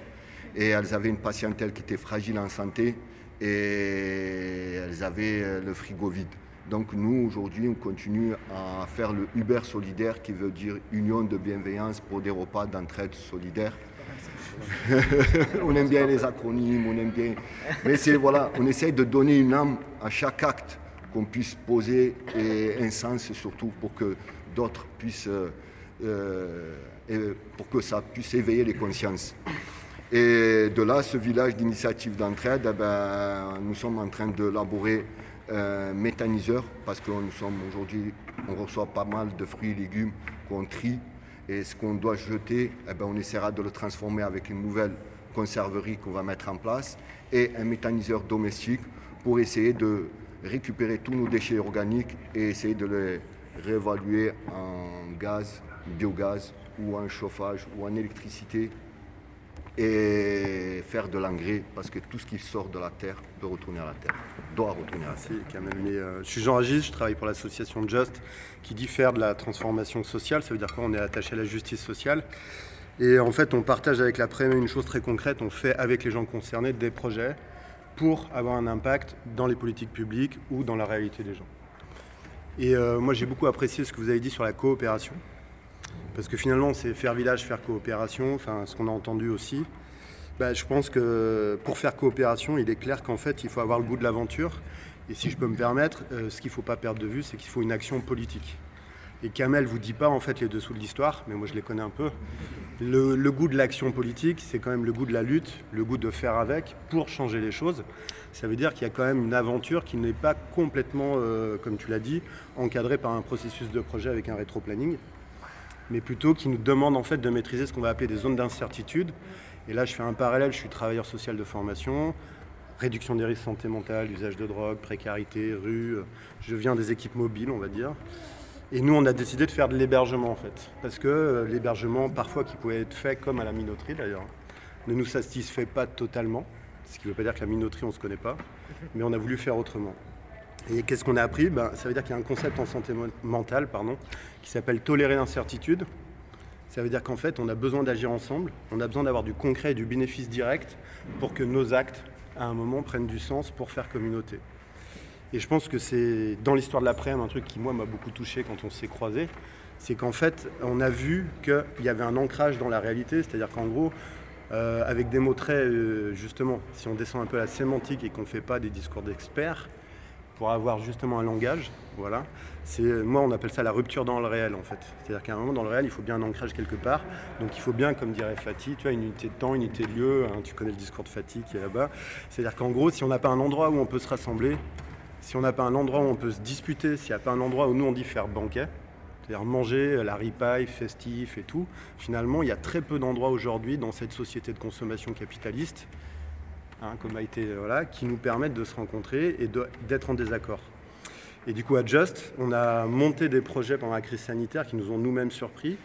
Et elles avaient une patientèle qui était fragile en santé et elles avaient le frigo vide. Donc nous, aujourd'hui, on continue à faire le Uber solidaire qui veut dire union de bienveillance pour des repas d'entraide solidaire. on aime bien les acronymes, on aime bien. Mais c'est voilà, on essaye de donner une âme à chaque acte qu'on puisse poser et un sens surtout pour que d'autres puissent, euh, euh, pour que ça puisse éveiller les consciences. Et de là, ce village d'initiative d'entraide, eh ben, nous sommes en train de l'élaborer euh, méthaniseur parce que nous sommes aujourd'hui, on reçoit pas mal de fruits et légumes qu'on trie et ce qu'on doit jeter, eh ben, on essaiera de le transformer avec une nouvelle conserverie qu'on va mettre en place et un méthaniseur domestique pour essayer de récupérer tous nos déchets organiques et essayer de les réévaluer en gaz, biogaz ou en chauffage ou en électricité et faire de l'engrais parce que tout ce qui sort de la terre peut retourner à la terre, doit retourner à la terre. Euh, je suis Jean Agis, je travaille pour l'association Just qui dit faire de la transformation sociale. Ça veut dire qu'on est attaché à la justice sociale. Et en fait, on partage avec la Prem une chose très concrète. On fait avec les gens concernés des projets pour avoir un impact dans les politiques publiques ou dans la réalité des gens. Et euh, moi, j'ai beaucoup apprécié ce que vous avez dit sur la coopération. Parce que finalement, c'est faire village, faire coopération, enfin, ce qu'on a entendu aussi. Bah, je pense que pour faire coopération, il est clair qu'en fait, il faut avoir le goût de l'aventure. Et si je peux me permettre, euh, ce qu'il ne faut pas perdre de vue, c'est qu'il faut une action politique. Et Kamel ne vous dit pas en fait les dessous de l'histoire, mais moi je les connais un peu. Le, goût de l'action politique, c'est quand même le goût de la lutte, le goût de faire avec pour changer les choses. Ça veut dire qu'il y a quand même une aventure qui n'est pas complètement, euh, comme tu l'as dit, encadrée par un processus de projet avec un rétro-planning mais plutôt qui nous demande en fait de maîtriser ce qu'on va appeler des zones d'incertitude. Et là, je fais un parallèle, je suis travailleur social de formation, réduction des risques santé mentale, usage de drogue, précarité, rue. Je viens des équipes mobiles, on va dire. Et nous, on a décidé de faire de l'hébergement en fait, parce que euh, l'hébergement, parfois qui pouvait être fait comme à la minoterie d'ailleurs, ne nous satisfait pas totalement. Ce qui ne veut pas dire que la minoterie, on ne se connaît pas, mais on a voulu faire autrement. Et qu'est-ce qu'on a appris? Ben, Ça veut dire qu'il y a un concept en santé mentale pardon, qui s'appelle tolérer l'incertitude. Ça veut dire qu'en fait, on a besoin d'agir ensemble, on a besoin d'avoir du concret et du bénéfice direct pour que nos actes, à un moment, prennent du sens pour faire communauté. Et je pense que c'est dans l'histoire de l'après-midi un truc qui, moi, m'a beaucoup touché quand on s'est croisés. C'est qu'en fait, on a vu qu'il y avait un ancrage dans la réalité, c'est-à-dire qu'en gros, euh, avec des mots très, euh, justement, si on descend un peu la sémantique et qu'on ne fait pas des discours d'experts, pour avoir justement un langage. Voilà. C'est, moi, on appelle ça la rupture dans le réel, en fait. C'est-à-dire qu'à un moment, dans le réel, il faut bien un ancrage quelque part. Donc, il faut bien, comme dirait Fatih, tu vois, une unité de temps, une unité de lieu. Hein, tu connais le discours de Fatih qui est là-bas. C'est-à-dire qu'en gros, si on n'a pas un endroit où on peut se rassembler, si on n'a pas un endroit où on peut se disputer, s'il n'y a pas un endroit où nous, on dit faire banquet, c'est-à-dire manger la ripaille, festif et tout. Finalement, il y a très peu d'endroits aujourd'hui dans cette société de consommation capitaliste, hein, comme a été, voilà, qui nous permettent de se rencontrer et d'être en désaccord. Et du coup, à Just, on a monté des projets pendant la crise sanitaire qui nous ont nous-mêmes surpris.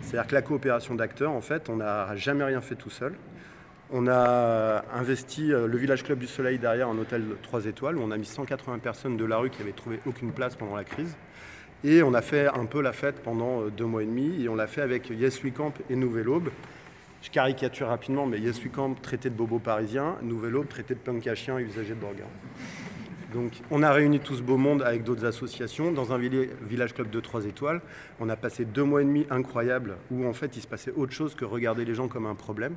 C'est-à-dire que la coopération d'acteurs, en fait, on n'a jamais rien fait tout seul. On a investi euh, le Village Club du Soleil derrière un hôtel 3 étoiles où on a mis 180 personnes de la rue qui n'avaient trouvé aucune place pendant la crise. Et on a fait un peu la fête pendant euh, deux mois et demi et on l'a fait avec Yes We Camp et Nouvelle Aube. Je caricature rapidement, mais Camp traité de bobo parisien, Nouvelle Aube traité de punk à chien et usager de drogue. Donc on a réuni tout ce beau monde avec d'autres associations dans un village club de 3 étoiles. On a passé deux mois et demi incroyables où en fait il se passait autre chose que regarder les gens comme un problème.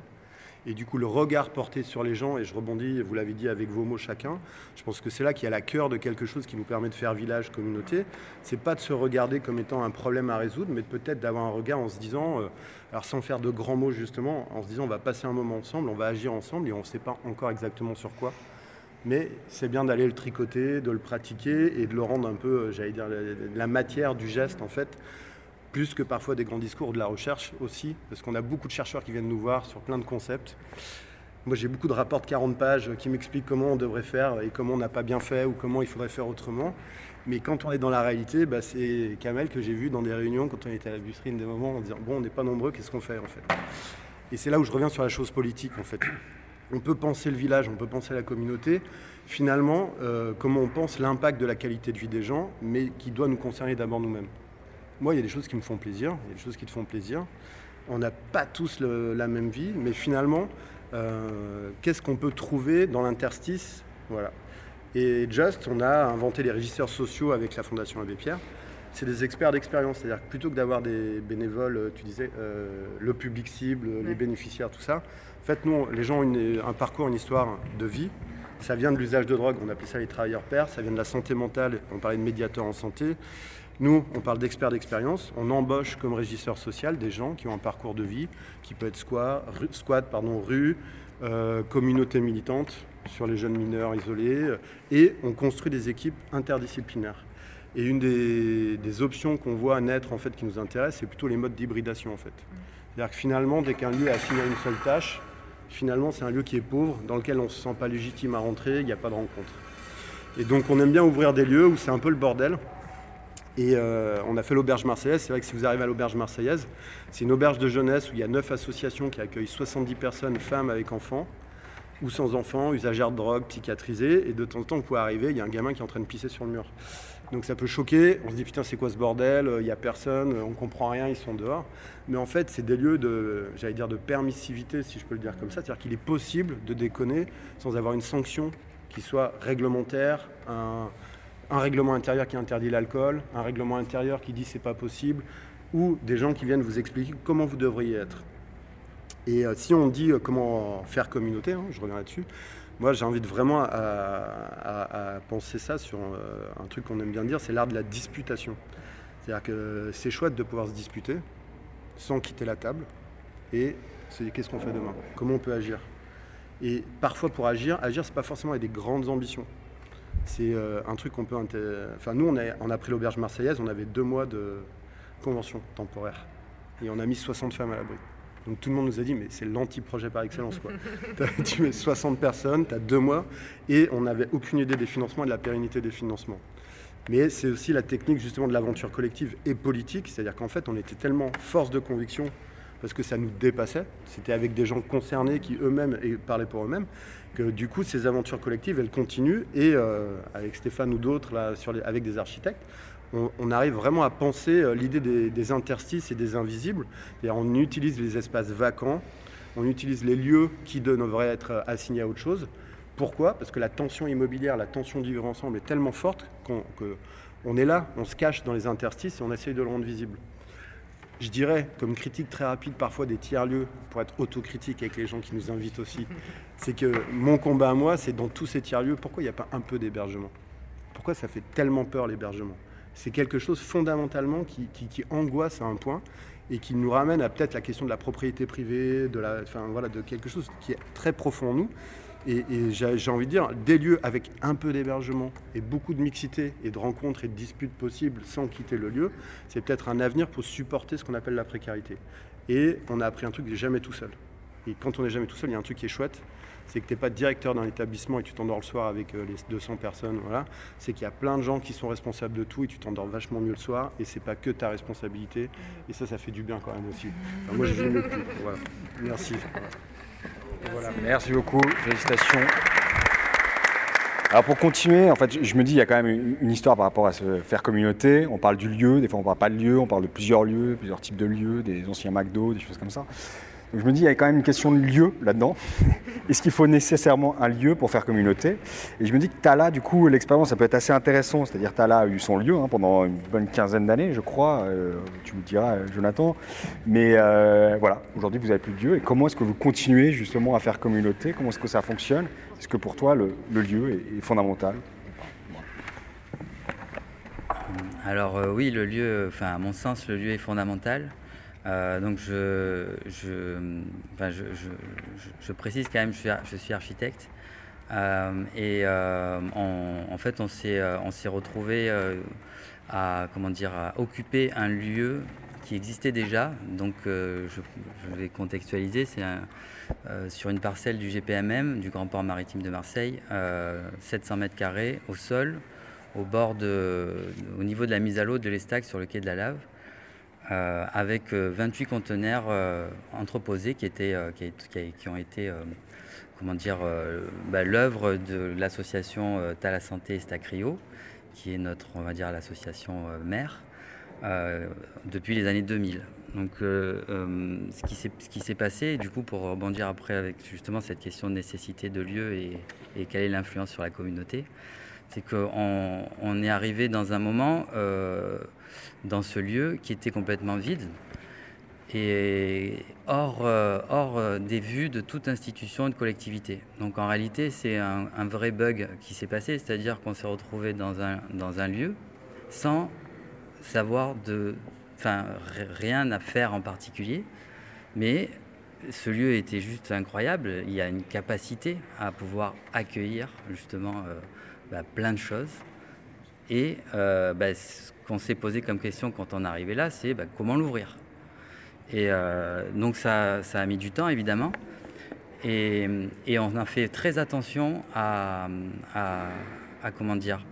Et du coup, le regard porté sur les gens, et je rebondis, vous l'avez dit avec vos mots chacun, je pense que c'est là qu'il y a la cœur de quelque chose qui nous permet de faire village, communauté. C'est pas de se regarder comme étant un problème à résoudre, mais peut-être d'avoir un regard en se disant, euh, alors sans faire de grands mots justement, en se disant on va passer un moment ensemble, on va agir ensemble, et on ne sait pas encore exactement sur quoi mais c'est bien d'aller le tricoter, de le pratiquer et de le rendre un peu, euh, j'allais dire, la matière du geste en fait, plus que parfois des grands discours ou de la recherche aussi, parce qu'on a beaucoup de chercheurs qui viennent nous voir sur plein de concepts. Moi j'ai beaucoup de rapports de 40 pages qui m'expliquent comment on devrait faire et comment on n'a pas bien fait ou comment il faudrait faire autrement. Mais quand on est dans la réalité, bah, c'est Kamel que j'ai vu dans des réunions quand on était à la busserine des moments en disant bon on n'est pas nombreux, qu'est-ce qu'on fait en fait? Et c'est là où je reviens sur la chose politique en fait on peut penser le village, on peut penser la communauté. Finalement, euh, comment on pense l'impact de la qualité de vie des gens, mais qui doit nous concerner d'abord nous-mêmes. Moi, il y a des choses qui me font plaisir, il y a des choses qui te font plaisir. On n'a pas tous la même vie, mais finalement, euh, qu'est-ce qu'on peut trouver dans l'interstice? Voilà. Et Just, on a inventé les régisseurs sociaux avec la Fondation Abbé Pierre. C'est des experts d'expérience, c'est-à-dire que plutôt que d'avoir des bénévoles, tu disais, euh, le public cible, les bénéficiaires, tout ça, en fait, nous, les gens ont un parcours, une histoire de vie. Ça vient de l'usage de drogue, on appelle ça les travailleurs pairs. Ça vient de la santé mentale, on parlait de médiateurs en santé. Nous, on parle d'experts d'expérience. On embauche comme régisseur social des gens qui ont un parcours de vie, qui peut être squat, squat pardon, rue, euh, communauté militante sur les jeunes mineurs isolés. Et on construit des équipes interdisciplinaires. Et une des, options qu'on voit naître, en fait, qui nous intéresse, c'est plutôt les modes d'hybridation, en fait. C'est-à-dire que finalement, dès qu'un lieu a fini une seule tâche, finalement, c'est un lieu qui est pauvre, dans lequel on ne se sent pas légitime à rentrer, il n'y a pas de rencontre. Et donc, on aime bien ouvrir des lieux où c'est un peu le bordel. Et euh, on a fait l'auberge marseillaise. C'est vrai que si vous arrivez à l'auberge marseillaise, c'est une auberge de jeunesse où il y a neuf associations qui accueillent 70 personnes, femmes avec enfants ou sans enfants, usagères de drogue, psychiatrisées. Et de temps en temps, vous pouvez arriver, il y a un gamin qui est en train de pisser sur le mur. Donc ça peut choquer, on se dit putain c'est quoi ce bordel, il n'y a personne, on comprend rien, ils sont dehors. Mais en fait c'est des lieux de, j'allais dire, de permissivité si je peux le dire comme ça, c'est-à-dire qu'il est possible de déconner sans avoir une sanction qui soit réglementaire, un, règlement intérieur qui interdit l'alcool, un règlement intérieur qui dit c'est pas possible, ou des gens qui viennent vous expliquer comment vous devriez être. Et euh, si on dit euh, comment faire communauté, hein, je reviens là-dessus, moi, j'ai envie de vraiment à, penser ça sur euh, un truc qu'on aime bien dire, c'est l'art de la disputation. C'est-à-dire que c'est chouette de pouvoir se disputer sans quitter la table. Et c'est qu'est-ce qu'on fait demain? Comment on peut agir? Et parfois, pour agir, agir, c'est pas forcément avec des grandes ambitions. C'est euh, un truc qu'on peut. Enfin, nous, on a, on a pris l'auberge marseillaise, on avait deux mois de convention temporaire. Et on a mis 60 femmes à l'abri. Donc tout le monde nous a dit, mais c'est l'anti-projet par excellence. Quoi. tu mets 60 personnes, tu as deux mois, et on n'avait aucune idée des financements et de la pérennité des financements. Mais c'est aussi la technique justement de l'aventure collective et politique, c'est-à-dire qu'en fait on était tellement force de conviction parce que ça nous dépassait, c'était avec des gens concernés qui eux-mêmes parlaient pour eux-mêmes, que du coup ces aventures collectives elles continuent et euh, avec Stéphane ou d'autres là, avec des architectes, on, arrive vraiment à penser euh, l'idée des, interstices et des invisibles. on utilise les espaces vacants, on utilise les lieux qui devraient être assignés à autre chose. Pourquoi? Parce que la tension immobilière, la tension du vivre ensemble est tellement forte qu'on est là, on se cache dans les interstices et on essaye de le rendre visible. Je dirais, comme critique très rapide parfois des tiers-lieux, pour être autocritique avec les gens qui nous invitent aussi, c'est que mon combat à moi, c'est dans tous ces tiers-lieux, pourquoi il n'y a pas un peu d'hébergement? Pourquoi ça fait tellement peur l'hébergement? C'est quelque chose fondamentalement qui, angoisse à un point et qui nous ramène à peut-être la question de la propriété privée, de, la, enfin, voilà, de quelque chose qui est très profond en nous. Et, j'ai envie de dire, des lieux avec un peu d'hébergement et beaucoup de mixité et de rencontres et de disputes possibles sans quitter le lieu, c'est peut-être un avenir pour supporter ce qu'on appelle la précarité. Et on a appris un truc, jamais tout seul. Et quand on n'est jamais tout seul, il y a un truc qui est chouette, c'est que tu n'es pas directeur d'un établissement et tu t'endors le soir avec euh, les 200 personnes. Voilà. C'est qu'il y a plein de gens qui sont responsables de tout et tu t'endors vachement mieux le soir et c'est pas que ta responsabilité. Et ça, ça fait du bien quand même aussi. moi, je le voilà. Merci. Merci beaucoup. Félicitations. Alors pour continuer, en fait, je me dis il y a quand même une histoire par rapport à se faire communauté. On parle du lieu, des fois on parle pas de lieu, on parle de plusieurs lieux, plusieurs types de lieux, des anciens McDo, des choses comme ça je me dis, il y a quand même une question de lieu là-dedans. Est-ce qu'il faut nécessairement un lieu pour faire communauté? Et je me dis que Tala, du coup, l'expérience, ça peut être assez intéressant. C'est-à-dire, Tala a eu son lieu hein, pendant une bonne quinzaine d'années, je crois. Euh, tu me diras, Jonathan. Mais euh, voilà, aujourd'hui, vous n'avez plus de lieu. Et comment est-ce que vous continuez justement à faire communauté? Comment est-ce que ça fonctionne? Est-ce que pour toi, le, lieu est, fondamental? Alors euh, oui, le lieu, enfin à mon sens, le lieu est fondamental. Euh, donc je, je, précise quand même, je suis, architecte. Euh, et euh, en fait, on s'est, on s'est retrouvé à occuper un lieu qui existait déjà. Donc je, vais contextualiser. C'est sur une parcelle du GPMM, du Grand Port Maritime de Marseille, 700 mètres carrés au sol, au bord de, au niveau de la mise à l'eau de l'Estac sur le quai de la Lave. Euh, avec 28 euh, conteneurs euh, entreposés qui, étaient, qui, ont été comment dire, bah, l'œuvre de l'association Tala Santé Stacrio, qui est notre, on va dire, l'association mère, depuis les années 2000. Donc, ce qui s'est passé, du coup, pour rebondir après avec justement cette question de nécessité de lieu et, quelle est l'influence sur la communauté, c'est qu'on on est arrivé dans un moment dans ce lieu qui était complètement vide et hors, euh, hors euh, des vues de toute institution et de collectivité. Donc en réalité, c'est un, vrai bug qui s'est passé, c'est-à-dire qu'on s'est retrouvé dans un, dans un lieu sans savoir de, enfin, rien à faire en particulier, mais ce lieu était juste incroyable. Il y a une capacité à pouvoir accueillir justement euh, bah, plein de choses. Et bah, qu'on s'est posé comme question quand on est arrivé là, c'est bah, comment l'ouvrir? Et euh, donc ça, a mis du temps évidemment. Et, on a fait très attention à, comment dire,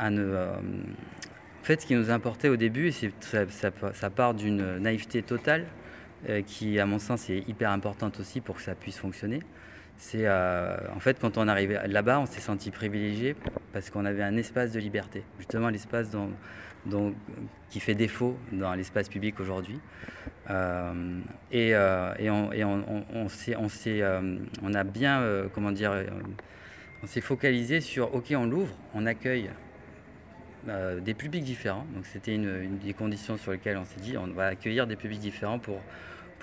ne, euh, en fait, ce qui nous importait au début, c'est ça, part d'une naïveté totale, euh, qui, à mon sens, est hyper importante aussi pour que ça puisse fonctionner. C'est en fait quand on arrivait là-bas, on s'est senti privilégié parce qu'on avait un espace de liberté, justement l'espace qui fait défaut dans l'espace public aujourd'hui. Euh, et, euh, et, on, euh, on, a bien, comment dire, on s'est focalisé sur, ok, on l'ouvre, on accueille des publics différents. Donc c'était une, une, des conditions sur lesquelles on s'est dit, on va accueillir des publics différents pour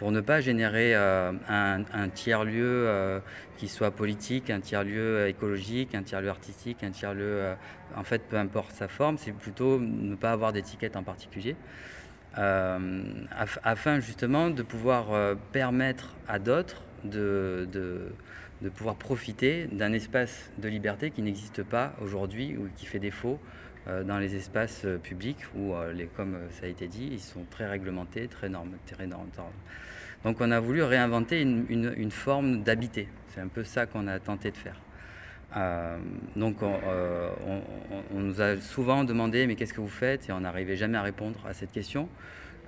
pour ne pas générer euh, un, tiers-lieu euh, qui soit politique, un tiers-lieu écologique, un tiers-lieu artistique, un tiers-lieu, euh, en fait, peu importe sa forme, c'est plutôt ne pas avoir d'étiquette en particulier. afin justement de pouvoir permettre à d'autres de, de, pouvoir profiter d'un espace de liberté qui n'existe pas aujourd'hui ou qui fait défaut dans les espaces publics où, les, comme ça a été dit, ils sont très réglementés, très, normes, très normes, donc on a voulu réinventer une, forme d'habiter. C'est un peu ça qu'on a tenté de faire. Euh, donc euh, on, nous a souvent demandé mais qu'est-ce que vous faites? Et on n'arrivait jamais à répondre à cette question.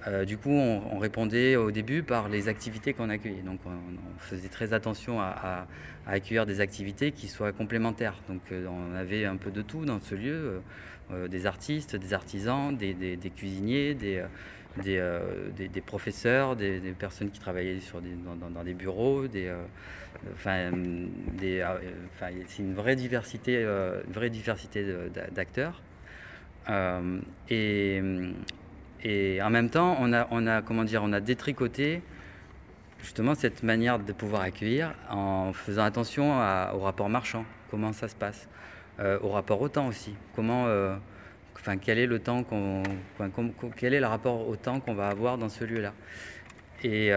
Euh, du coup, on, répondait au début par les activités qu'on accueillait. Donc, on, faisait très attention à, accueillir des activités qui soient complémentaires. Donc, on avait un peu de tout dans ce lieu des artistes, des artisans, des cuisiniers, des, euh, des, des, professeurs, des, personnes qui travaillaient sur dans, des bureaux, des, euh, enfin, des, euh, c'est une vraie diversité, une vraie diversité d'acteurs. et, et en même temps, on a, on a, comment dire, on a détricoté justement cette manière de pouvoir accueillir en faisant attention au rapport marchand, comment ça se passe, au rapport au temps aussi, comment quel est le temps qu'on, quel est le rapport au temps qu'on va avoir dans ce lieu-là? et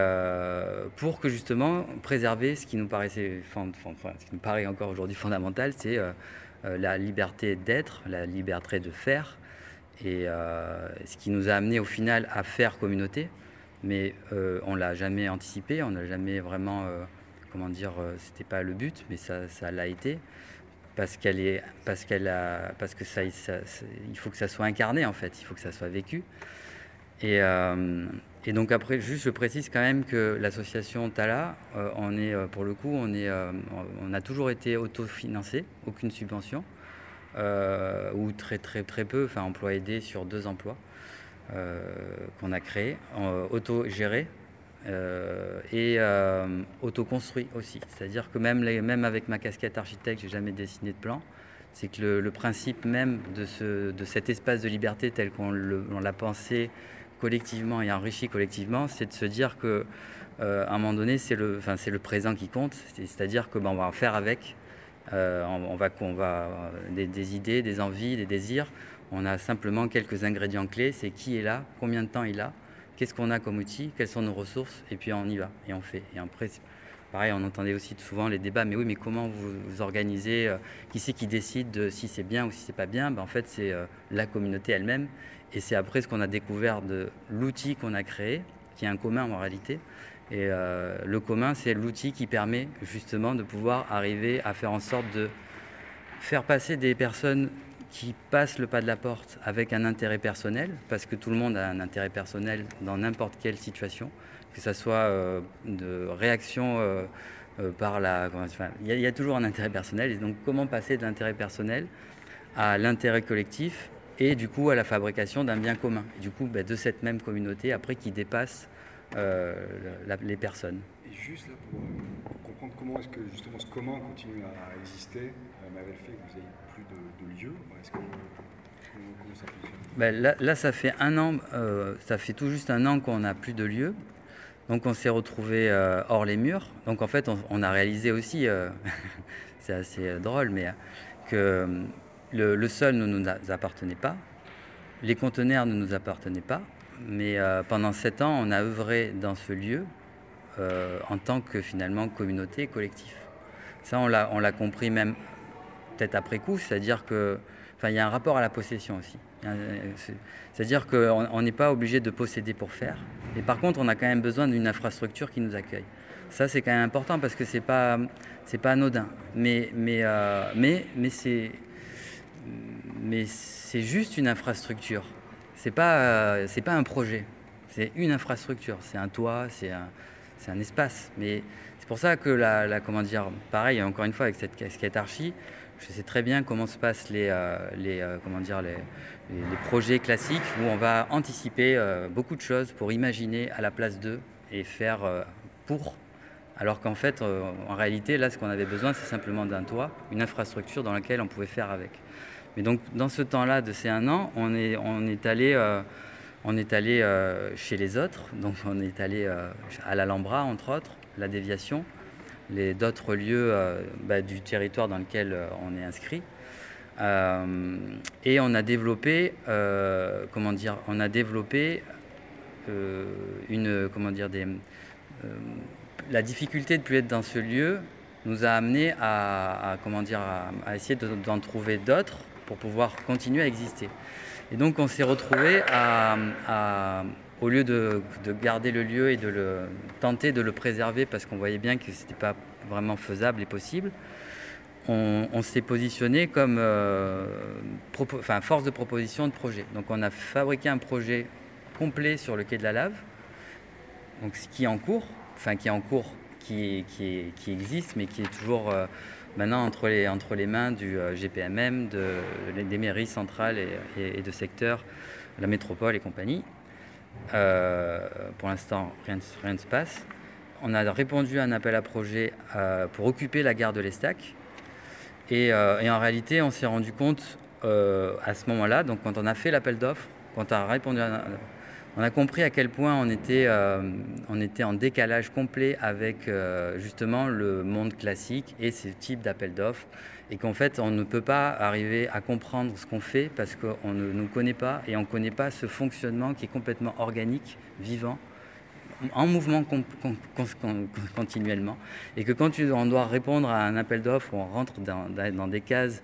pour que justement préserver ce qui nous paraissait, ce qui nous paraît encore aujourd'hui fondamental, c'est la liberté d'être, la liberté de faire, et ce qui nous a amené au final à faire communauté. Mais on l'a jamais anticipé, on n'a jamais vraiment, comment dire, c'était pas le but, mais ça, ça l'a été parce qu'elle est, parce qu'elle a, parce que ça, il faut que ça soit incarné en fait, il faut que ça soit vécu. Et, euh, donc après, juste je précise quand même que l'association Tala, euh, est euh, pour le coup, on a toujours été autofinancé, aucune subvention, ou très très très peu, enfin emploi aidé sur deux emplois qu'on a créés, auto-gérés. Euh, et euh, autoconstruit aussi. C'est-à-dire que même, avec ma casquette architecte, j'ai jamais dessiné de plan. C'est que le, principe même de, ce, de cet espace de liberté tel qu'on l'a pensé collectivement et enrichi collectivement, c'est de se dire que euh, à un moment donné, c'est le, présent qui compte. C'est-à-dire que ben, on va en faire avec. va, on va des, des, idées, des envies, des désirs. On a simplement quelques ingrédients clés. C'est qui est là, combien de temps il a, qu'est-ce qu'on a comme outil, quelles sont nos ressources, et puis on y va, et on fait. Et après, pareil, on entendait aussi souvent les débats, mais oui, mais comment vous, organisez euh, Qui c'est qui décide de si c'est bien ou si c'est pas bien? Ben, En fait, c'est euh, la communauté elle-même, et c'est après ce qu'on a découvert de l'outil qu'on a créé, qui est un commun en réalité. Et euh, le commun, c'est l'outil qui permet justement de pouvoir arriver à faire en sorte de faire passer des personnes qui passent le pas de la porte avec un intérêt personnel, parce que tout le monde a un intérêt personnel dans n'importe quelle situation, que ce soit euh, de réaction euh, euh, par la... Il y, a toujours un intérêt personnel, et donc comment passer de l'intérêt personnel à l'intérêt collectif et du coup à la fabrication d'un bien commun, du coup bah, de cette même communauté après qui dépasse les personnes. Et juste pour, comprendre comment est-ce que justement ce commun continue à exister, m'avait fait que vous ayez de, fonctionne? Ben là, ça fait un an, euh, ça fait tout juste un an qu'on n'a plus de lieux. Donc on s'est retrouvé euh, hors les murs. Donc en fait, on, a réalisé aussi, euh, c'est assez drôle, mais que le, sol ne nous appartenait pas, les conteneurs ne nous appartenaient pas. Mais pendant sept ans, on a œuvré dans ce lieu en tant que finalement communauté collectif. Ça, on l'a compris même peut-être après coup, c'est-à-dire que, enfin, il y a un rapport à la possession aussi. C'est-à-dire qu'on n'est pas obligé de posséder pour faire. Et par contre, on a quand même besoin d'une infrastructure qui nous accueille. Ça, c'est quand même important parce que c'est pas, pas anodin. Mais, mais, euh, mais, mais c'est, juste une infrastructure. C'est pas, euh, pas un projet. C'est une infrastructure. C'est un toit, c'est un, un espace. Mais c'est pour ça que la, comment dire, pareil, encore une fois avec cette casquette archi, je sais très bien comment se passent les, euh, euh, comment dire, les, projets classiques où on va anticiper euh, beaucoup de choses pour imaginer à la place d'eux et faire pour. Alors qu'en fait, en réalité, là, ce qu'on avait besoin, c'est simplement d'un toit, une infrastructure dans laquelle on pouvait faire avec. Mais donc, dans ce temps-là de ces un an, on est, on est allé, on est allé chez les autres. Donc, on est allé à l'Alhambra, entre autres, la déviation d'autres lieux euh, bah, du territoire dans lequel euh, on est inscrit. Euh, et on a développé, comment dire, on a développé une, comment dire, des, la difficulté de plus être dans ce lieu nous a amené à, comment dire, à, essayer d'en trouver d'autres pour pouvoir continuer à exister. Et donc on s'est retrouvé à, au lieu de, garder le lieu et de tenter de le préserver parce qu'on voyait bien que ce n'était pas vraiment faisable et possible, on, s'est positionné comme euh, force de proposition de projet. Donc on a fabriqué un projet complet sur le quai de la Lave, donc qui est en cours, enfin qui est en cours, qui, existe, mais qui est toujours euh, maintenant entre les, mains du euh, GPMM, de, des mairies centrales et, et de secteurs, la métropole et compagnie. Euh, pour l'instant, rien, ne se passe. On a répondu à un appel à projet euh, pour occuper la gare de l'Estac. Et, euh, en réalité, on s'est rendu compte à ce moment-là, donc quand on a fait l'appel d'offres, quand on a répondu on a compris à quel point on était, on était en décalage complet avec justement le monde classique et ce type d'appel d'offres et qu'en fait on ne peut pas arriver à comprendre ce qu'on fait parce qu'on ne nous connaît pas et on ne connaît pas ce fonctionnement qui est complètement organique, vivant, en mouvement continuellement. Et que quand on doit répondre à un appel d'offres, on rentre dans, des cases,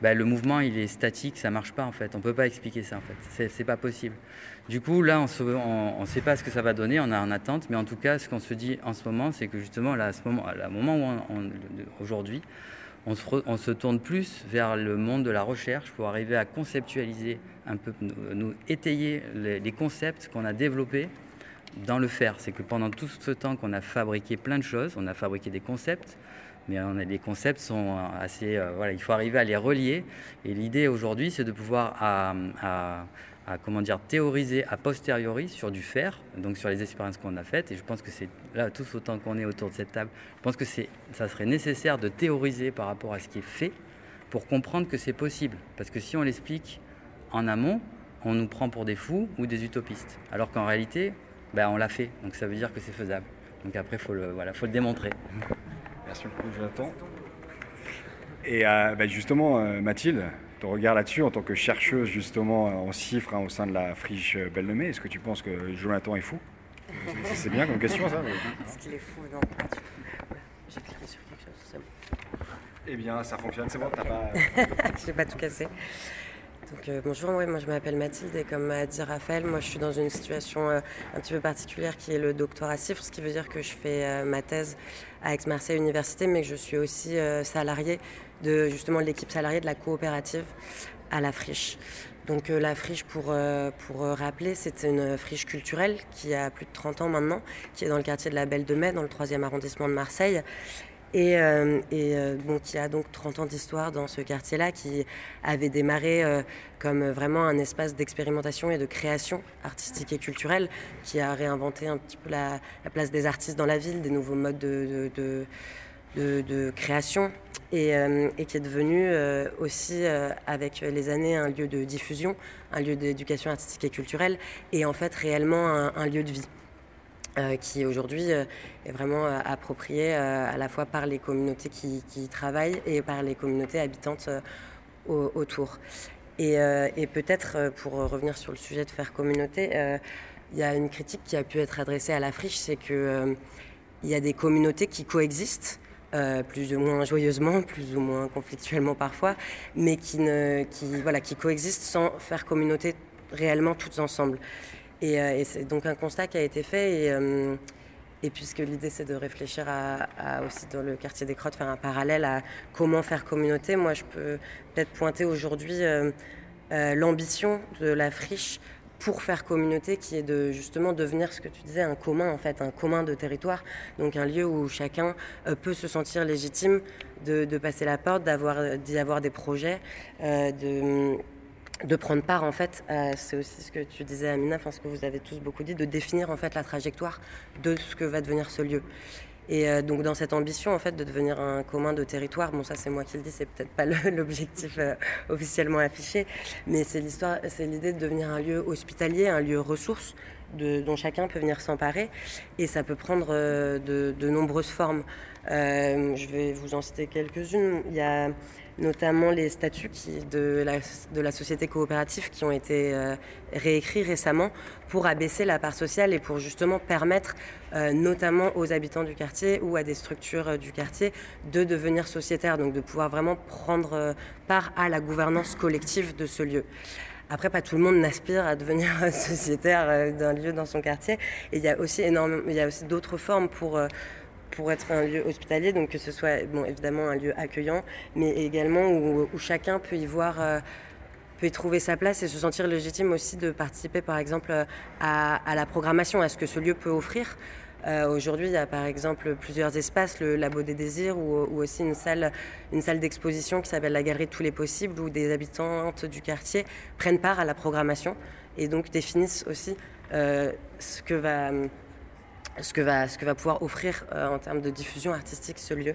ben, le mouvement il est statique, ça marche pas en fait. On peut pas expliquer ça en fait. C'est pas possible. Du coup, là, on ne sait pas ce que ça va donner, on est en attente, mais en tout cas, ce qu'on se dit en ce moment, c'est que justement, là, à ce moment, à moment où aujourd'hui, on se, tourne plus vers le monde de la recherche pour arriver à conceptualiser un peu, nous, étayer les, concepts qu'on a développés dans le faire. C'est que pendant tout ce temps qu'on a fabriqué plein de choses, on a fabriqué des concepts, mais les concepts sont assez. Euh, voilà, il faut arriver à les relier. Et l'idée aujourd'hui, c'est de pouvoir comment dire, théoriser a posteriori sur du faire, donc sur les expériences qu'on a faites. Et je pense que c'est là, tous autant qu'on est autour de cette table, je pense que ça serait nécessaire de théoriser par rapport à ce qui est fait pour comprendre que c'est possible. Parce que si on l'explique en amont, on nous prend pour des fous ou des utopistes. Alors qu'en réalité, ben, on l'a fait. Donc ça veut dire que c'est faisable. Donc après, il faut, le, voilà, faut le démontrer. Merci beaucoup, Jonathan. Et euh, ben, justement, euh, Mathilde, ton regard là-dessus en tant que chercheuse justement en chiffres hein, au sein de la friche belle est-ce que tu penses que Jonathan est fou? C'est bien comme question ça Est-ce qu'il est fou Non, pas du tout. J'ai cliqué sur quelque chose, c'est bon. Eh bien, ça fonctionne, c'est bon, t'as pas... J'ai pas tout cassé. Euh, bonjour, moi je m'appelle Mathilde et comme a dit Raphaël, moi je suis dans une situation euh, un petit peu particulière qui est le doctorat CIFRE, ce qui veut dire que je fais euh, ma thèse à Aix-Marseille Université, mais que je suis aussi salarié de justement l'équipe salariée de la coopérative à la friche. Donc la friche, pour, pour rappeler, c'est une friche culturelle qui a plus de 30 ans maintenant, qui est dans le quartier de la Belle de Mai, dans le 3e arrondissement de Marseille, et, euh, et euh, qui a donc 30 ans d'histoire dans ce quartier-là, qui avait démarré euh, comme vraiment un espace d'expérimentation et de création artistique et culturelle, qui a réinventé un petit peu la, place des artistes dans la ville, des nouveaux modes de, de, de, création, et, et, qui est devenu aussi, avec les années, un lieu de diffusion, un lieu d'éducation artistique et culturelle, et en fait réellement un lieu de vie. Euh, qui aujourd'hui euh, est vraiment euh, approprié à la fois par les communautés qui, y travaillent et par les communautés habitantes autour. Et, peut-être, pour revenir sur le sujet de faire communauté, il y a une critique qui a pu être adressée à la friche, c'est qu'il il y a des communautés qui coexistent. plus ou moins joyeusement, plus ou moins conflictuellement parfois, mais qui, voilà, qui coexistent sans faire communauté réellement toutes ensemble. Euh, et, c'est donc un constat qui a été fait. Et, euh, puisque l'idée c'est de réfléchir aussi dans le quartier des Crottes, faire un parallèle à comment faire communauté, moi je peux peut-être pointer aujourd'hui euh, l'ambition de la friche pour faire communauté, qui est de justement devenir ce que tu disais, un commun en fait, un commun de territoire, donc un lieu où chacun peut se sentir légitime de, de passer la porte, d'avoir d'y avoir des projets, de de prendre part en fait, c'est aussi ce que tu disais Amina, enfin ce que vous avez tous beaucoup dit, de définir en fait la trajectoire de ce que va devenir ce lieu. Et euh, donc dans cette ambition en fait de devenir un commun de territoire, bon ça c'est moi qui le dis, c'est peut-être pas l'objectif euh, officiellement affiché, mais c'est l'histoire, c'est l'idée de devenir un lieu hospitalier, un lieu ressource dont chacun peut venir s'emparer, et ça peut prendre euh, de, nombreuses formes. je vais vous en citer quelques-unes. Il y a notamment les statuts de, la, société coopérative qui ont été euh, réécrits récemment pour abaisser la part sociale et pour justement permettre euh, notamment aux habitants du quartier ou à des structures euh, du quartier de devenir sociétaires, donc de pouvoir vraiment prendre part à la gouvernance collective de ce lieu. Après, pas tout le monde n'aspire à devenir sociétaire d'un lieu dans son quartier. Et il y a aussi il y a aussi d'autres formes pour pour être un lieu hospitalier, donc que ce soit bon, évidemment un lieu accueillant, mais également où, chacun peut y voir, euh, peut y trouver sa place et se sentir légitime aussi de participer par exemple à, la programmation, à ce que ce lieu peut offrir. Euh, aujourd'hui, il y a par exemple plusieurs espaces, le Labo des Désirs ou, aussi une salle, une salle d'exposition qui s'appelle la Galerie de tous les possibles où des habitantes du quartier prennent part à la programmation et donc définissent aussi euh, ce que va ce que va, ce que va pouvoir offrir euh, en termes de diffusion artistique ce lieu.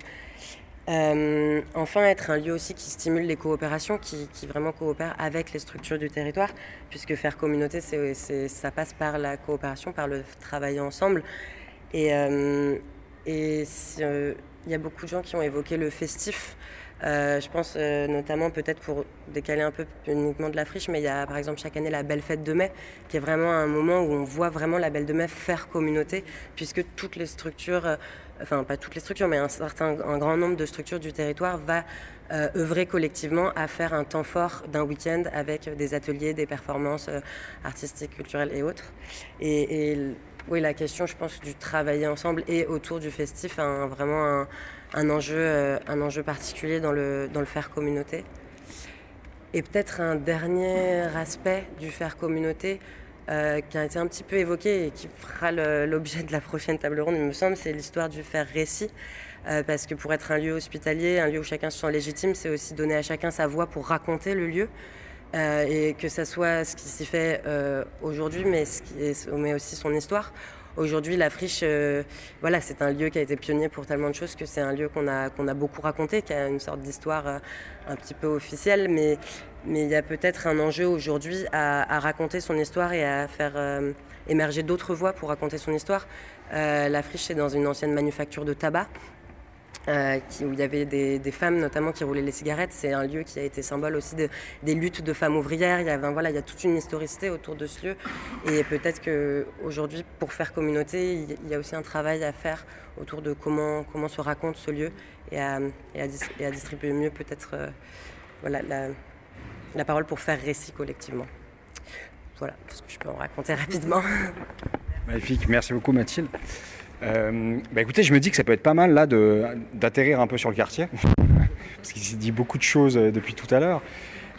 Euh, enfin, être un lieu aussi qui stimule les coopérations, qui, vraiment coopère avec les structures du territoire, puisque faire communauté, ça passe par la coopération, par le travailler ensemble. Et, euh, et il y a beaucoup de gens qui ont évoqué le festif. Je pense notamment peut-être pour décaler un peu uniquement de la friche, mais il y a par exemple chaque année la Belle Fête de Mai, qui est vraiment un moment où on voit vraiment la Belle de Mai faire communauté, puisque toutes les structures, enfin pas toutes les structures, mais un, certain, un grand nombre de structures du territoire va euh, œuvrer collectivement à faire un temps fort d'un week-end avec des ateliers, des performances euh, artistiques, culturelles et autres. Et, oui, la question, je pense, du travailler ensemble et autour du festif vraiment un, enjeu, euh, un enjeu particulier dans le, faire communauté. Et peut-être un dernier aspect du faire communauté, qui a été un petit peu évoqué et qui fera l'objet de la prochaine table ronde, il me semble, c'est l'histoire du faire récit. Euh, parce que pour être un lieu hospitalier, un lieu où chacun se sent légitime, c'est aussi donner à chacun sa voix pour raconter le lieu. Euh, et que ça soit ce qui s'y fait euh, aujourd'hui, mais, mais aussi son histoire. Aujourd'hui, la friche, voilà, c'est un lieu qui a été pionnier pour tellement de choses que c'est un lieu qu'on a, beaucoup raconté, qui a une sorte d'histoire un petit peu officielle, mais, il y a peut-être un enjeu aujourd'hui à, raconter son histoire et à faire émerger d'autres voix pour raconter son histoire. la friche, c'est dans une ancienne manufacture de tabac. Euh, où il y avait des, femmes notamment qui roulaient les cigarettes. C'est un lieu qui a été symbole aussi des luttes de femmes ouvrières. Il y, a toute une historicité autour de ce lieu. Et peut-être qu'aujourd'hui, pour faire communauté, il y a aussi un travail à faire autour de comment, se raconte ce lieu et à, distribuer mieux peut-être euh, la, parole pour faire récit collectivement. Voilà, ce que je peux en raconter rapidement. Magnifique, merci beaucoup Mathilde. Euh, bah écoutez, je me dis que ça peut être pas mal là d'atterrir un peu sur le quartier, parce qu'il s'est dit beaucoup de choses euh, depuis tout à l'heure.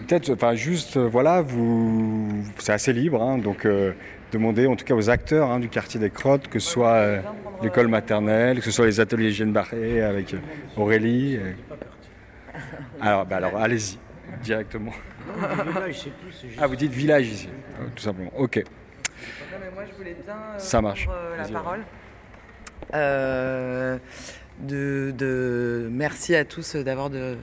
Peut-être, enfin juste, euh, voilà, vous, c'est assez libre, hein, donc demandez en tout cas aux acteurs hein, du quartier des Crottes, que ce soit l'école maternelle, que ce soit les ateliers Jeanne Barré avec Aurélie. Alors, bah alors allez-y directement. ah, vous dites village ici, tout simplement. Ok. moi, je voulais bien Ça marche. la parole. Euh, de, merci à tous d'avoir de,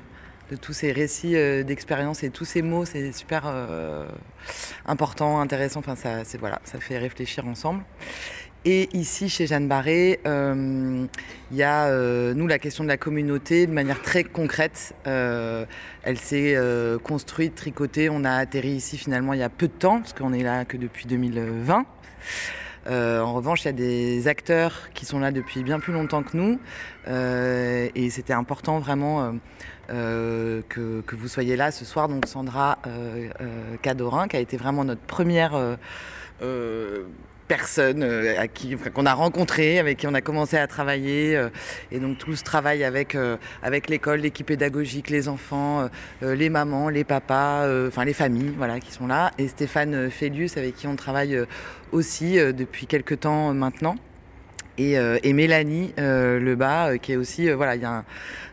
tous ces récits euh, d'expérience et tous ces mots, c'est super euh, important, intéressant. Enfin, ça, c'est voilà, ça fait réfléchir ensemble. Et ici, chez Jeanne Barré, il y a, nous, la question de la communauté de manière très concrète. elle s'est construite, tricotée. On a atterri ici finalement il y a peu de temps, parce qu'on est là que depuis 2020. Euh, en revanche, il y a des acteurs qui sont là depuis bien plus longtemps que nous. Euh, et c'était important vraiment euh, que, vous soyez là ce soir. Donc Sandra Cadorin, qui a été vraiment notre première personnes euh, à qui qu'on a rencontré, avec qui on a commencé à travailler. Et donc tout ce travail avec, avec l'école, l'équipe pédagogique, les enfants, les mamans, les papas, enfin les familles voilà, qui sont là. Et Stéphane Félius, avec qui on travaille aussi depuis quelques temps maintenant. Euh, et, Mélanie euh, Lebas, euh, qui est aussi, voilà, il y a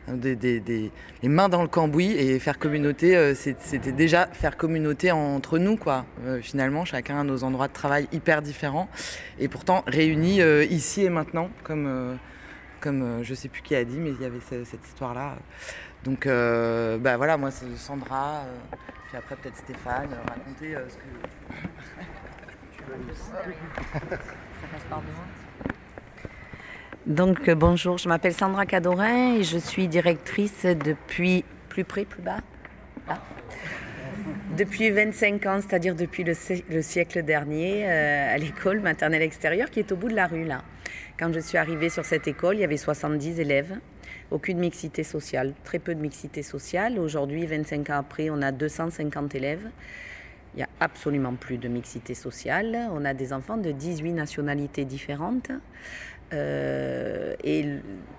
des, les mains dans le cambouis et faire communauté, c'était déjà faire communauté entre nous, quoi. finalement, chacun a nos endroits de travail hyper différents et pourtant réunis ici et maintenant, comme, comme je sais plus qui a dit, mais il y avait cette, histoire-là. Donc, bah voilà, moi c'est Sandra, puis après peut-être Stéphane, raconter ce que. Ça passe par devant. Donc euh, bonjour, je m'appelle Sandra Cadorin et je suis directrice depuis plus près, plus bas Depuis 25 ans, c'est-à-dire depuis le, siècle dernier, euh, à l'école maternelle extérieure qui est au bout de la rue là. Quand je suis arrivée sur cette école, il y avait 70 élèves, aucune mixité sociale, très peu de mixité sociale. Aujourd'hui, 25 ans après, on a 250 élèves. Il n'y a absolument plus de mixité sociale. On a des enfants de 18 nationalités différentes. Euh, et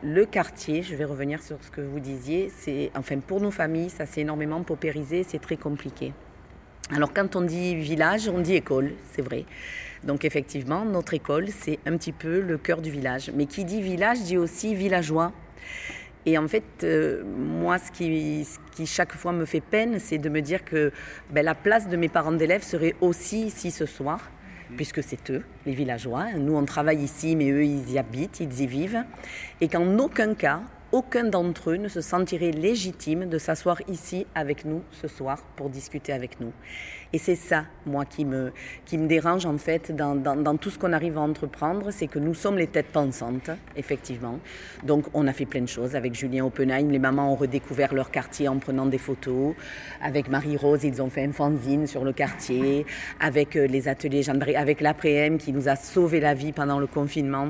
le quartier, je vais revenir sur ce que vous disiez, c'est, enfin pour nos familles, ça s'est énormément paupérisé, c'est très compliqué. Alors quand on dit village, on dit école, c'est vrai. Donc effectivement, notre école, c'est un petit peu le cœur du village. Mais qui dit village dit aussi villageois. Et en fait, euh, moi, ce qui, qui, chaque fois me fait peine, c'est de me dire que ben, la place de mes parents d'élèves serait aussi ici ce soir puisque c'est eux, les villageois. Nous, on travaille ici, mais eux, ils y habitent, ils y vivent. Et qu'en aucun cas, aucun d'entre eux ne se sentirait légitime de s'asseoir ici avec nous ce soir pour discuter avec nous. Et c'est ça, moi, qui me, dérange en fait dans, tout ce qu'on arrive à entreprendre, c'est que nous sommes les têtes pensantes, effectivement. Donc on a fait plein de choses. Avec Julien Oppenheim, les mamans ont redécouvert leur quartier en prenant des photos. Avec Marie-Rose, ils ont fait un fanzine sur le quartier. Avec euh, les ateliers Jeanne avec l'après-m qui nous a sauvé la vie pendant le confinement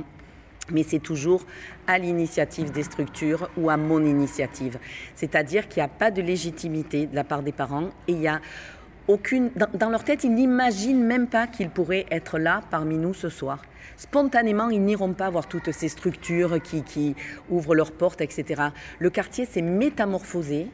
mais c'est toujours à l'initiative des structures ou à mon initiative. C'est-à-dire qu'il n'y a pas de légitimité de la part des parents et il y a aucune, dans, leur tête, ils n'imaginent même pas qu'ils pourraient être là parmi nous ce soir. Spontanément, ils n'iront pas voir toutes ces structures qui, qui ouvrent leurs portes, etc. Le quartier s'est métamorphosé.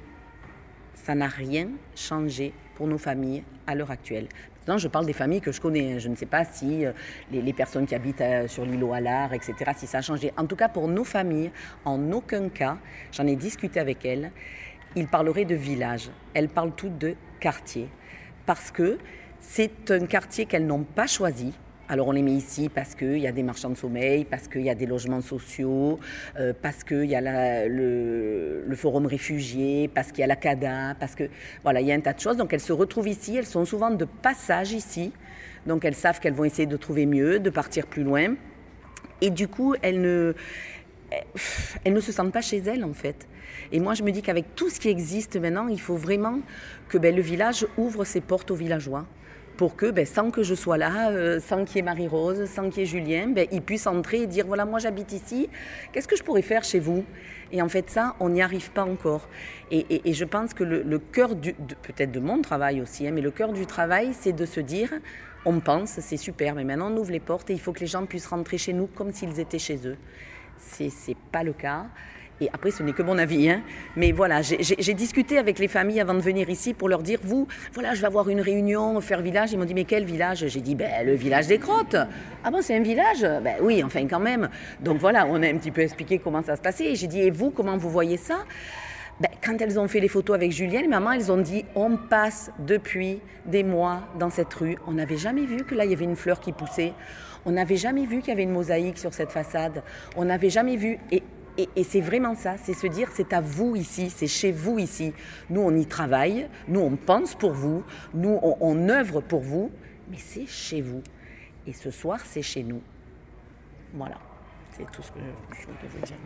Ça n'a rien changé pour nos familles à l'heure actuelle. Maintenant, je parle des familles que je connais. Hein. Je ne sais pas si euh, les, personnes qui habitent euh, sur à l'art, etc., si ça a changé. En tout cas, pour nos familles, en aucun cas, j'en ai discuté avec elles, ils parleraient de village. Elles parlent toutes de quartier parce que c'est un quartier qu'elles n'ont pas choisi. Alors on les met ici parce qu'il y a des marchands de sommeil, parce qu'il y a des logements sociaux, euh, parce qu'il y a le, forum réfugié, parce qu'il y a la CADA, parce que voilà, il y a un tas de choses. Donc elles se retrouvent ici, elles sont souvent de passage ici, donc elles savent qu'elles vont essayer de trouver mieux, de partir plus loin. Et du coup, elles ne, elles ne se sentent pas chez elles en fait. Et moi, je me dis qu'avec tout ce qui existe maintenant, il faut vraiment que ben, le village ouvre ses portes aux villageois pour que, ben, sans que je sois là, euh, sans qu'il y ait Marie-Rose, sans qu'il y ait Julien, ben, ils puissent entrer et dire, voilà, moi j'habite ici, qu'est-ce que je pourrais faire chez vous? Et en fait, ça, on n'y arrive pas encore. Et, je pense que le, cœur, peut-être de mon travail aussi, hein, mais le cœur du travail, c'est de se dire, on pense, c'est super, mais maintenant on ouvre les portes et il faut que les gens puissent rentrer chez nous comme s'ils étaient chez eux. Ce n'est pas le cas. Et après, ce n'est que mon avis. Hein. Mais voilà, j'ai discuté avec les familles avant de venir ici pour leur dire, vous, voilà, je vais avoir une réunion, faire village. Ils m'ont dit, mais quel village? J'ai dit, ben, le village des Crottes. Ah bon, c'est un village? Ben oui, enfin quand même. Donc voilà, on a un petit peu expliqué comment ça se passait. Et j'ai dit, et vous, comment vous voyez ça? Ben, quand elles ont fait les photos avec Julien, les mamans, elles ont dit on passe depuis des mois dans cette rue. On n'avait jamais vu que là, il y avait une fleur qui poussait. On n'avait jamais vu qu'il y avait une mosaïque sur cette façade. On n'avait jamais vu. Et et, c'est vraiment ça, c'est se dire c'est à vous ici, c'est chez vous ici. Nous, on y travaille, nous, on pense pour vous, nous, on, œuvre pour vous, mais c'est chez vous. Et ce soir, c'est chez nous. Voilà, c'est tout ce que je, je voulais vous dire.